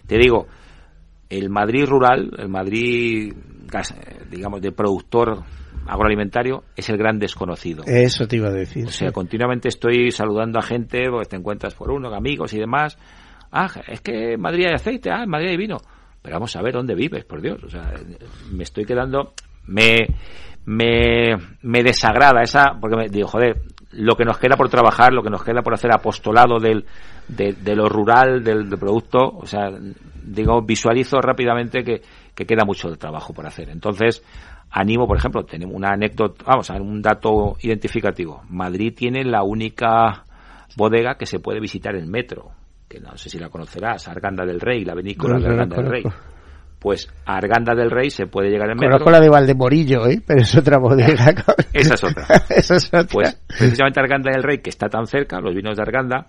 te digo, el Madrid rural, el Madrid, eh, digamos, de productor agroalimentario, es el gran desconocido. Eso te iba a decir. O sea, sí. continuamente estoy saludando a gente, pues te encuentras por uno, amigos y demás. Ah, es que en Madrid hay aceite, ah, en Madrid hay vino. Pero vamos a ver dónde vives, por Dios. O sea, me estoy quedando, me, me, me desagrada esa, porque me digo, joder, lo que nos queda por trabajar, lo que nos queda por hacer apostolado del, de, de lo rural, del, del producto, o sea, digo, visualizo rápidamente que, que queda mucho de trabajo por hacer. Entonces, animo, por ejemplo, tenemos una anécdota, vamos a ver, un dato identificativo. Madrid tiene la única bodega que se puede visitar en metro, que no sé si la conocerás, Arganda del Rey, la vinícola No, de Arganda del Rey. Pues a Arganda del Rey se puede llegar en metro. Conozco la de Valdemorillo, ¿eh? Pero es otra bodega. Esa es otra. Esa es otra. Pues precisamente Arganda del Rey, que está tan cerca, los vinos de Arganda,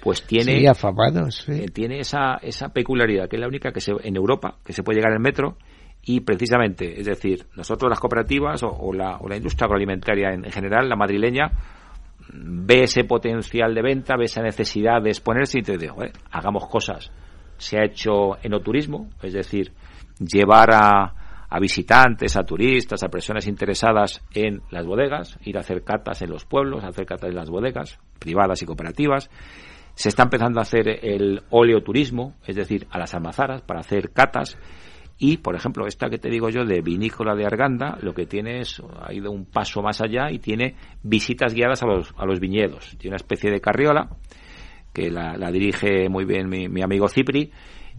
pues tiene sí, afamados, eh, tiene esa esa peculiaridad que es la única que se, en Europa que se puede llegar en metro y precisamente, es decir, nosotros las cooperativas o, la, o la, industria agroalimentaria en, general, la madrileña, ve ese potencial de venta, ve esa necesidad de exponerse y te digo, eh, hagamos cosas. Se ha hecho enoturismo, es decir, llevar a, a visitantes, a turistas, a personas interesadas en las bodegas, ir a hacer catas en los pueblos, hacer catas en las bodegas, privadas y cooperativas. Se está empezando a hacer el oleoturismo, es decir, a las almazaras para hacer catas. Y, por ejemplo, esta que te digo yo de vinícola de Arganda, lo que tiene es, ha ido un paso más allá y tiene visitas guiadas a los, a los viñedos. Tiene una especie de carriola, que la, dirige muy bien mi, mi, amigo Cipri,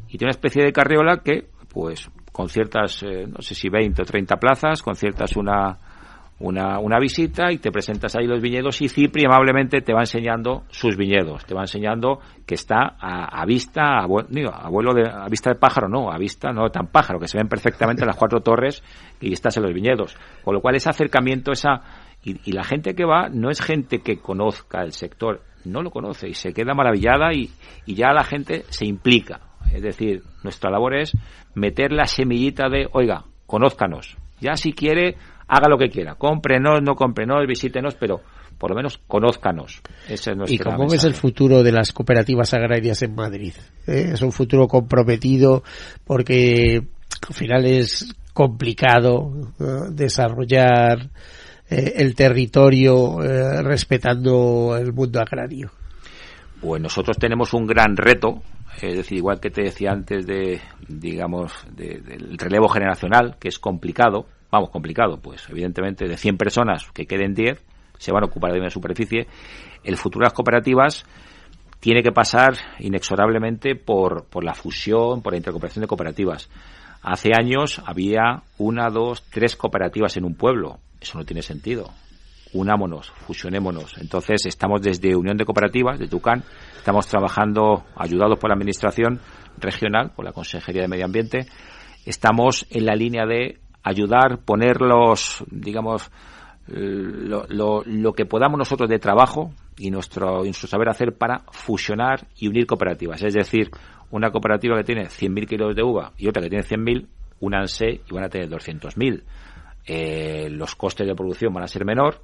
y tiene una especie de carriola que, pues, con ciertas, eh, no sé si 20 o 30 plazas, con ciertas una, una, una, visita y te presentas ahí los viñedos y Cipri amablemente te va enseñando sus viñedos, te va enseñando que está a, vista, a, digo, abuelo de, a vista de pájaro, no, a vista no tan pájaro, que se ven perfectamente las cuatro torres y estás en los viñedos. Con lo cual ese acercamiento, esa, y, y la gente que va no es gente que conozca el sector, no lo conoce y se queda maravillada y, y ya la gente se implica. Es decir, nuestra labor es meter la semillita de, oiga, conózcanos. Ya si quiere, haga lo que quiera. Cómprenos, no cómprenos, visítenos, pero por lo menos conózcanos. Ese es ¿Y cómo ves el futuro de las cooperativas agrarias en Madrid? ¿Eh? Es un futuro comprometido porque al final es complicado desarrollar eh, el territorio eh, respetando el mundo agrario. Pues nosotros tenemos un gran reto es decir, igual que te decía antes de, digamos, del relevo generacional, que es complicado, vamos, complicado, pues evidentemente de 100 personas que queden 10 se van a ocupar de una superficie, el futuro de las cooperativas tiene que pasar inexorablemente por, por la fusión, por la intercooperación de cooperativas. Hace años había una, dos, tres cooperativas en un pueblo. Eso no tiene sentido. Unámonos, fusionémonos. Entonces estamos desde Unión de Cooperativas, de Tucán, Estamos trabajando, ayudados por la Administración regional, por la Consejería de Medio Ambiente. Estamos en la línea de ayudar, poner los, digamos, lo, lo, que podamos nosotros de trabajo y nuestro, nuestro saber hacer para fusionar y unir cooperativas. Es decir, una cooperativa que tiene 100.000 kilos de uva y otra que tiene 100.000, únanse y van a tener 200.000. Eh, los costes de producción van a ser menor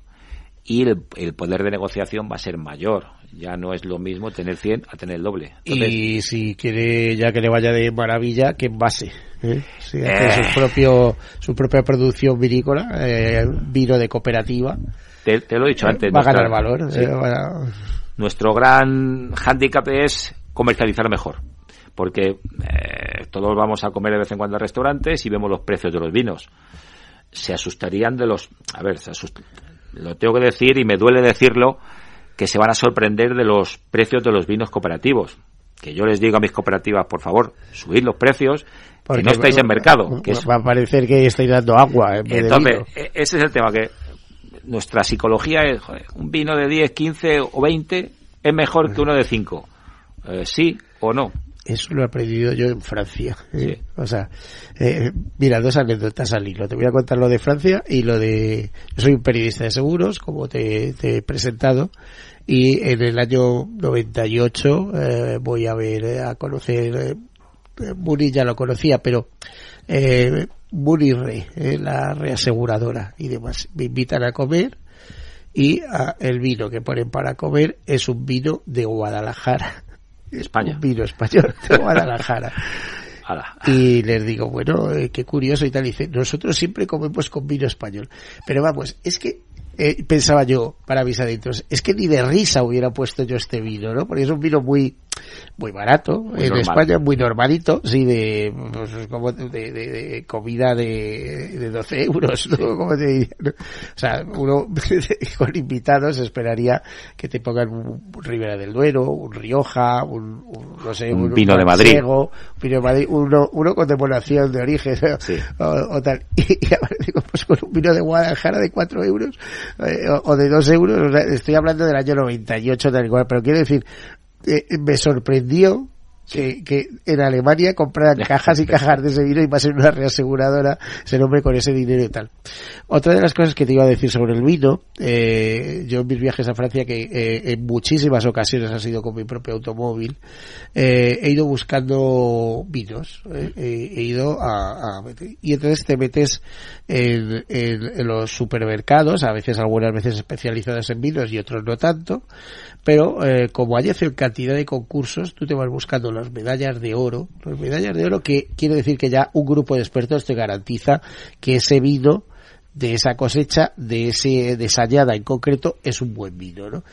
y el, poder de negociación va a ser mayor. Ya no es lo mismo tener 100 a tener el doble. y si quiere ya que le vaya de maravilla, que base. ¿eh? Si hace su, eh. propio, su propia producción vinícola, eh, vino de cooperativa. Te, lo he dicho antes. Va a ganar valor. Nuestro gran hándicap es comercializar mejor. Porque todos vamos a comer de vez en cuando a restaurantes y vemos los precios de los vinos se asustarían de los a ver se asust lo tengo que decir y me duele decirlo, que se van a sorprender de los precios de los vinos cooperativos. Que yo les digo a mis cooperativas, por favor, subid los precios, Porque no estáis en mercado. Que Va a parecer que estáis dando agua. Entonces, e, ese es el tema, que nuestra psicología es, un vino de 10, 15 o 20 es mejor que uno de 5. Eh, sí o no. Eso lo he aprendido yo en Francia. ¿eh? O sea, eh, mira, dos anécdotas al hilo. Te voy a contar lo de Francia y lo de... Yo soy un periodista de seguros, como te, he presentado, y en el año 98 eh, voy a ver, a conocer... Muri ya lo conocía, pero eh, Muri Re, la reaseguradora y demás, me invitan a comer y el vino que ponen para comer es un vino de Guadalajara España. Un vino español de Guadalajara. y les digo, bueno, eh, qué curioso y tal. Y dice, nosotros siempre comemos con vino español. Pero vamos, es que eh, pensaba yo, para mis adentros, es que ni de risa hubiera puesto yo este vino, ¿no? Porque es un vino muy muy barato, en España muy normalito, sí, de, pues, como de, comida de, de 12 euros, ¿no? Como te diría, O sea, uno con invitados esperaría que te pongan un, Ribera del Duero, un Rioja, un, no sé, un, vino de Madrid. un vino de Madrid, uno, uno con denominación de origen, o, tal. Y, ahora digo, pues con un vino de Guadalajara de 4 euros, eh, o, de 2 euros, estoy hablando del año 98 tal cual, pero quiero decir, eh, me sorprendió que, que en Alemania compraran cajas y cajas de ese vino y más en una reaseguradora ese nombre con ese dinero y tal. Otra de las cosas que te iba a decir sobre el vino, eh, yo en mis viajes a Francia, que eh, en muchísimas ocasiones ha sido con mi propio automóvil, eh, he ido buscando vinos, eh, he ido a, a, y entonces te metes en, en, en los supermercados, a veces algunas veces especializadas en vinos y otros no tanto, pero eh, como hay cantidad de concursos, tú te vas buscando las medallas de oro, las medallas de oro que quiere decir que ya un grupo de expertos te garantiza que ese vino de esa cosecha, de ese de esa añada en concreto, es un buen vino, ¿no?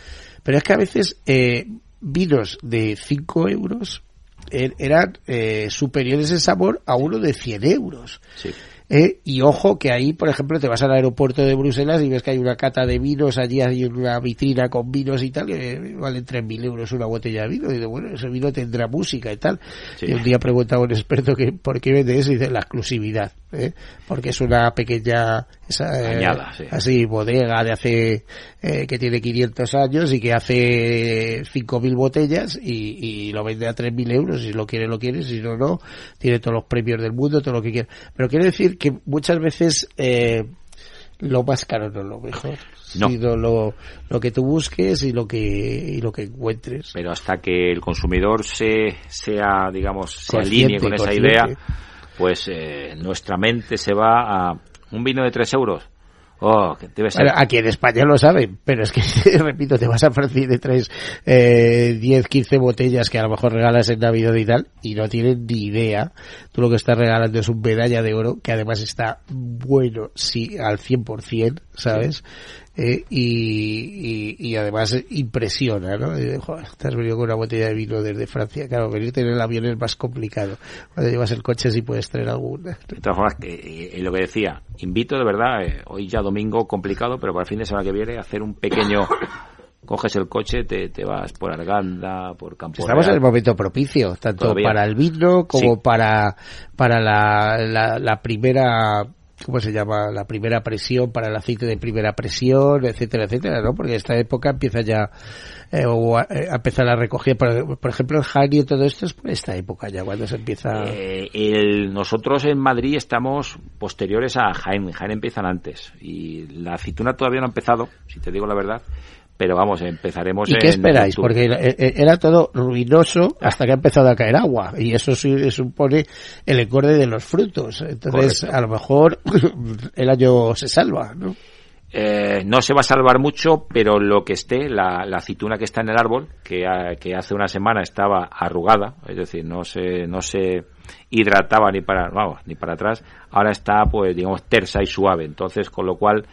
Pero es que a veces eh, vinos de 5 euros er, eran eh, superiores en sabor a uno de 100 euros. Sí. Eh, y ojo que ahí, por ejemplo, te vas al aeropuerto de Bruselas y ves que hay una cata de vinos, allí hay una vitrina con vinos y tal, que valen 3.000 euros una botella de vino. Y digo, bueno, ese vino tendrá música y tal. Sí. Y un día preguntaba a un experto que por qué vende eso y dice la exclusividad, ¿eh? porque es una pequeña esa, eh, Añada, sí. así bodega de hace eh, que tiene 500 años y que hace 5.000 botellas y, y lo vende a 3.000 euros. Si lo quiere, lo quiere, si no, no. Tiene todos los premios del mundo, todo lo que quiere. Pero quiere decir que muchas veces eh, lo más caro no es lo mejor, No. sino lo, lo que tú busques y lo que y lo que encuentres. Pero hasta que el consumidor se sea, digamos, se alinee con esa consciente. idea, pues eh, nuestra mente se va a un vino de 3 euros. Oh, que debe ser. Bueno, aquí en España lo saben, pero es que, repito, te vas a y te traes eh, 10, 15 botellas que a lo mejor regalas en Navidad y tal, y no tienen ni idea. Tú lo que estás regalando es un medalla de oro, que además está bueno, sí, al 100%, ¿sabes? Eh, y, y, y además impresiona, ¿no? Y, joder, te has venido con una botella de vino desde Francia. Claro, venirte en el avión es más complicado. Cuando llevas el coche sí puedes traer alguna. De todas formas, que, eh, lo que decía, invito de verdad, eh, hoy ya domingo complicado, pero para el fin de semana que viene, hacer un pequeño. Coges el coche, te, te vas por Arganda, por Campo Estamos en el momento propicio, tanto Todavía. para el vino como Sí. para, para la, la, la primera, ¿cómo se llama? La primera presión, para el aceite de primera presión, etcétera, etcétera, ¿no? Porque esta época empieza ya, eh, o a, eh, a empezar la recogida, por, por ejemplo, el Jaén y todo esto es por esta época ya, cuando se empieza... Eh, el- nosotros en Madrid estamos posteriores a Jaén. Jaén empiezan antes. Y la aceituna todavía no ha empezado, si te digo la verdad. Pero vamos, empezaremos ¿Y qué esperáis? Porque eh, era todo ruinoso hasta que ha empezado a caer agua y eso supone el engorde de los frutos. Entonces, Correcto. a lo mejor el año se salva, ¿no? Eh, no se va a salvar mucho, pero lo que esté, la, la aceituna que está en el árbol, que, ha- que hace una semana estaba arrugada, es decir, no se, no se hidrataba ni para, vamos, ni para atrás, ahora está, pues, digamos, tersa y suave. Entonces, con lo cual,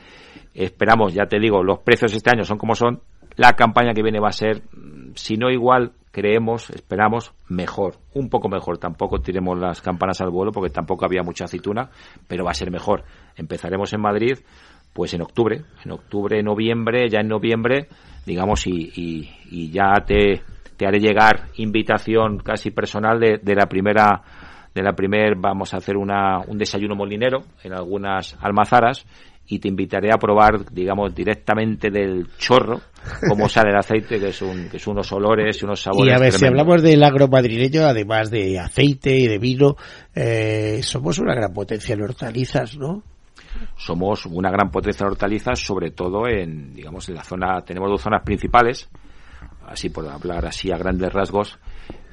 esperamos, ya te digo, los precios este año son como son, la campaña que viene va a ser, mm, si no igual, creemos, esperamos, mejor, un poco mejor. Tampoco tiremos las campanas al vuelo porque tampoco había mucha aceituna, pero va a ser mejor. Empezaremos en Madrid, pues en octubre, en octubre, noviembre, ya en noviembre, digamos, y, y, y ya te, haré llegar invitación casi personal de, de la primera de la primer vamos a hacer una, un desayuno molinero en algunas almazaras y te invitaré a probar, digamos, directamente del chorro cómo sale el aceite, que es, un, que es unos olores y unos sabores. Y a ver, si hablamos del agro madrileño, además de aceite y de vino, eh, somos una gran potencia en hortalizas, ¿no? somos una gran potencia de hortalizas, sobre todo en, digamos, en la zona, tenemos dos zonas principales, así por hablar así a grandes rasgos,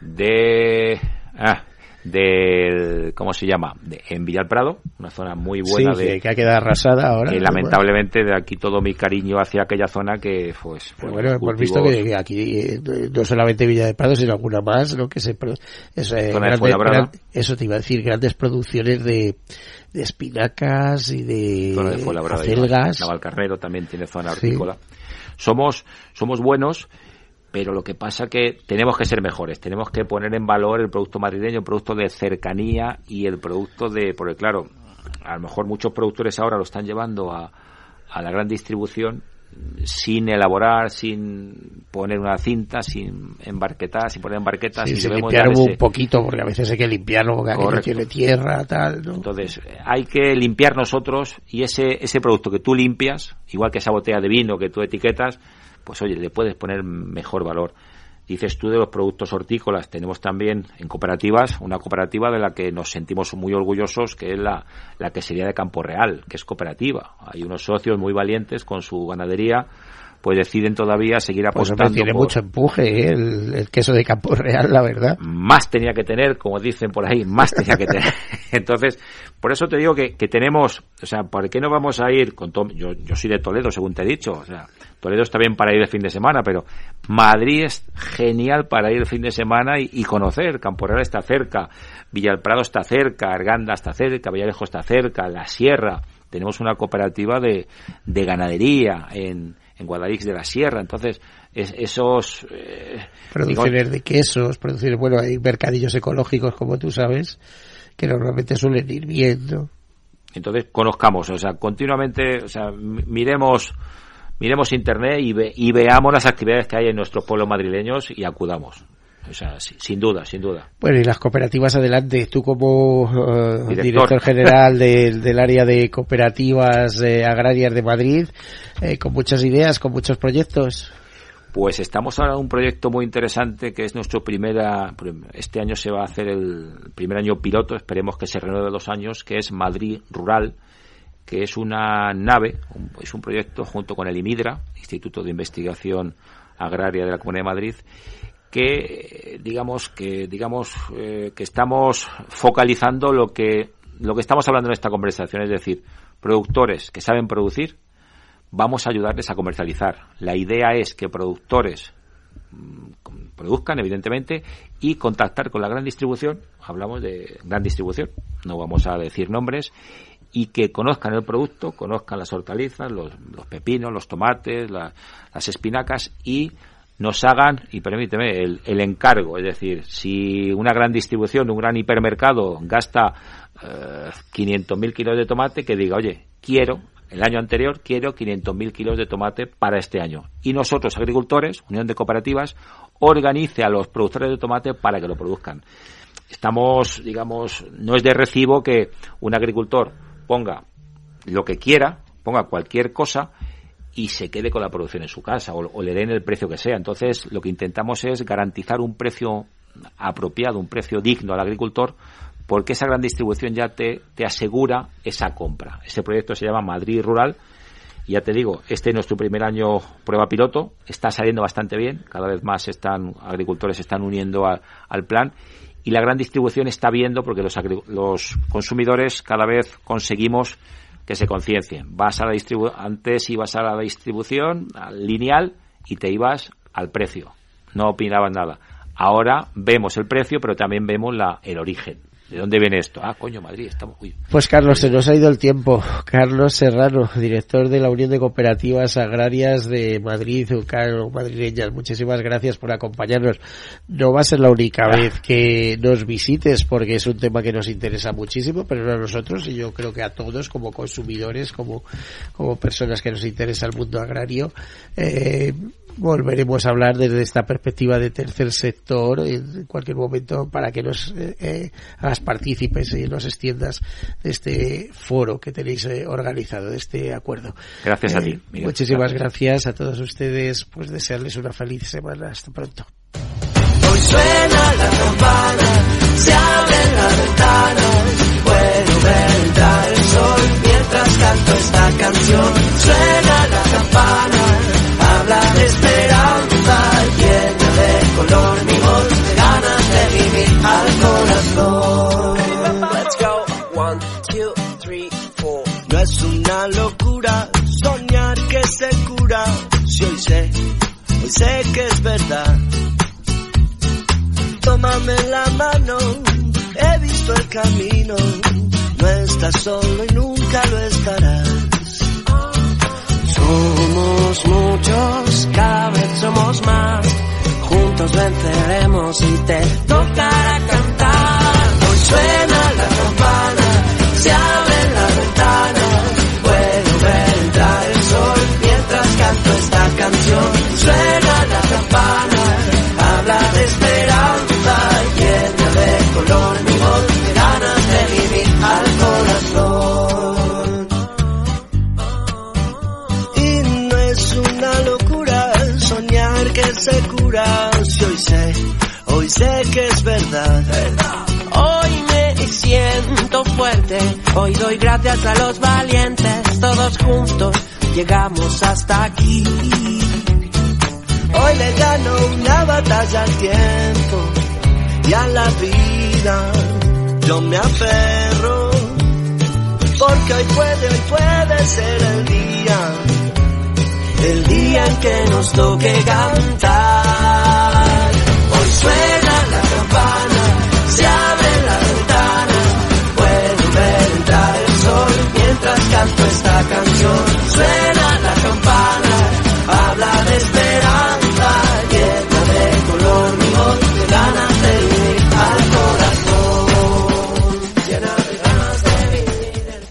de, ah, del, ¿cómo se llama? De, en Villalprado, una zona muy buena sí, de, sí, que ha quedado arrasada ahora. que lamentablemente de aquí todo mi cariño hacia aquella zona que, pues, Pero pues, bueno, hemos cultivos- visto que aquí eh, no solamente Villa de Prado, sino alguna más, ¿no? Que se es, eh, grande- gran- eso te iba a decir, grandes producciones de, de espinacas y de zona de acelgas. Navalcarnero también tiene zona Sí. hortícola. Somos, somos buenos, pero lo que pasa que tenemos que ser mejores. Tenemos que poner en valor el producto madrileño, el producto de cercanía y el producto de, porque claro, a lo mejor muchos productores ahora lo están llevando a, a la gran distribución sin elaborar, sin poner una cinta, sin embarquetar, sin poner embarquetas, Sí, debemos limpiar un ese- poquito, porque a veces hay que limpiarlo porque aquello Correcto. tiene tierra, tal, ¿no? Entonces, hay que limpiar nosotros y ese, ese producto que tú limpias, igual que esa botella de vino que tú etiquetas, pues oye, le puedes poner mejor valor. dices tú de los productos hortícolas, tenemos también en cooperativas una cooperativa de la que nos sentimos muy orgullosos, que es la, la que sería de Campo Real, que es cooperativa. Hay unos socios muy valientes con su ganadería pues deciden todavía seguir pues apostando. Pues tiene mucho empuje ¿eh? el, queso de Campo Real, la verdad. Más tenía que tener, como dicen por ahí, más tenía que tener. Entonces, por eso te digo que, que tenemos, o sea, ¿por qué no vamos a ir con todo? Yo, yo soy de Toledo, según te he dicho, o sea, Toledo está bien para ir el fin de semana, pero Madrid es genial para ir el fin de semana y, y conocer. Campo Real está cerca, Villalprado está cerca, Arganda está cerca, Villalejo está cerca, La Sierra. Tenemos una cooperativa de, de ganadería en, en Guadalix de la Sierra. Entonces, esos... Eh, producciones de quesos, producciones, bueno, hay mercadillos ecológicos, como tú sabes, que normalmente suelen ir viendo. Entonces, conozcamos, o sea, continuamente, o sea, miremos miremos internet y, y veamos las actividades que hay en nuestros pueblos madrileños y acudamos. O sea, sin duda, sin duda. Bueno, y las cooperativas adelante. Tú como eh, director. general del área de cooperativas eh, agrarias de Madrid, eh, con muchas ideas, con muchos proyectos. Pues estamos ahora en un proyecto muy interesante que es nuestro primera, este año se va a hacer el primer año piloto, esperemos que se renueve dos años, que es Madrid Rural, que es una nave, es un proyecto junto con el IMIDRA, Instituto de Investigación Agraria de la Comunidad de Madrid, que digamos que digamos eh, que estamos focalizando lo que lo que estamos hablando en esta conversación. Es decir productores que saben producir vamos a ayudarles a comercializar. La idea es que productores mm, produzcan evidentemente y contactar con la gran distribución. Hablamos de gran distribución no vamos a decir nombres y que conozcan el producto conozcan las hortalizas los, pepinos los tomates las espinacas y nos hagan, y permíteme, el, el encargo. Es decir, si una gran distribución, un gran hipermercado gasta eh, 500.000 kilos de tomate, que diga, oye, quiero, el año anterior, quiero 500.000 kilos de tomate para este año. Y nosotros, agricultores, Unión de Cooperativas, organice a los productores de tomate para que lo produzcan. Estamos, digamos, no es de recibo que un agricultor ponga lo que quiera, ponga cualquier cosa y se quede con la producción en su casa o, le den el precio que sea. Entonces, lo que intentamos es garantizar un precio apropiado, un precio digno al agricultor, porque esa gran distribución ya te, te asegura esa compra. Ese proyecto se llama Madrid Rural. Y ya te digo, este es nuestro primer año prueba piloto, está saliendo bastante bien, cada vez más están agricultores se están uniendo al plan y la gran distribución está viendo porque los, los consumidores cada vez conseguimos que se conciencien. Vas a la distribu antes ibas a la distribución al lineal y te ibas al precio. No opinabas nada. Ahora vemos el precio, pero también vemos la, el origen. ¿De dónde viene esto? Ah, coño, Madrid, estamos... Pues Carlos, se nos ha ido el tiempo. Carlos Serrano, director de la Unión de Cooperativas Agrarias de Madrid, Madrileñas. Muchísimas gracias por acompañarnos. No va a ser la única ah. vez que nos visites porque es un tema que nos interesa muchísimo, pero a nosotros y yo creo que a todos como consumidores, como, como personas que nos interesa el mundo agrario, eh, volveremos a hablar desde esta perspectiva de tercer sector en cualquier momento para que nos eh, eh, hagas partícipes y nos extiendas de este foro que tenéis eh, organizado, de este acuerdo. Gracias a ti. Muchísimas gracias. a todos ustedes, pues desearles una feliz semana. Hasta pronto. Hoy suena la campana, se abren las ventanas, puedo ver entrar el sol mientras canto esta canción. Suena la campana habla de esperanza, llena de color mi voz, ganas de vivir al corazón. Let's go, one, two, three, four. No es una locura soñar que se cura, si hoy sé, hoy sé que es verdad. Tómame la mano, he visto el camino, no estás solo y nunca lo estarás. Somos muchos, cada vez somos más. Juntos venceremos y te tocará cantar. Hoy suena sé que es verdad. Hoy me siento fuerte, hoy doy gracias a los valientes, todos juntos llegamos hasta aquí. Hoy le gano una batalla al tiempo y a la vida. Yo me aferro, porque hoy puede, hoy puede ser el día, el día en que nos toque cantar. Hoy suena campana, se abre la ventana, puedo ver entrar el sol mientras canto esta canción. Suena la campana, habla de esperanza, llena de color mi voz, de ganas de vivir al corazón, llena de ganas de vivir.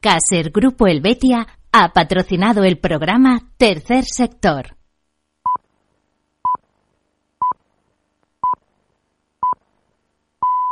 Caser Grupo Helvetia ha patrocinado el programa Tercer Sector.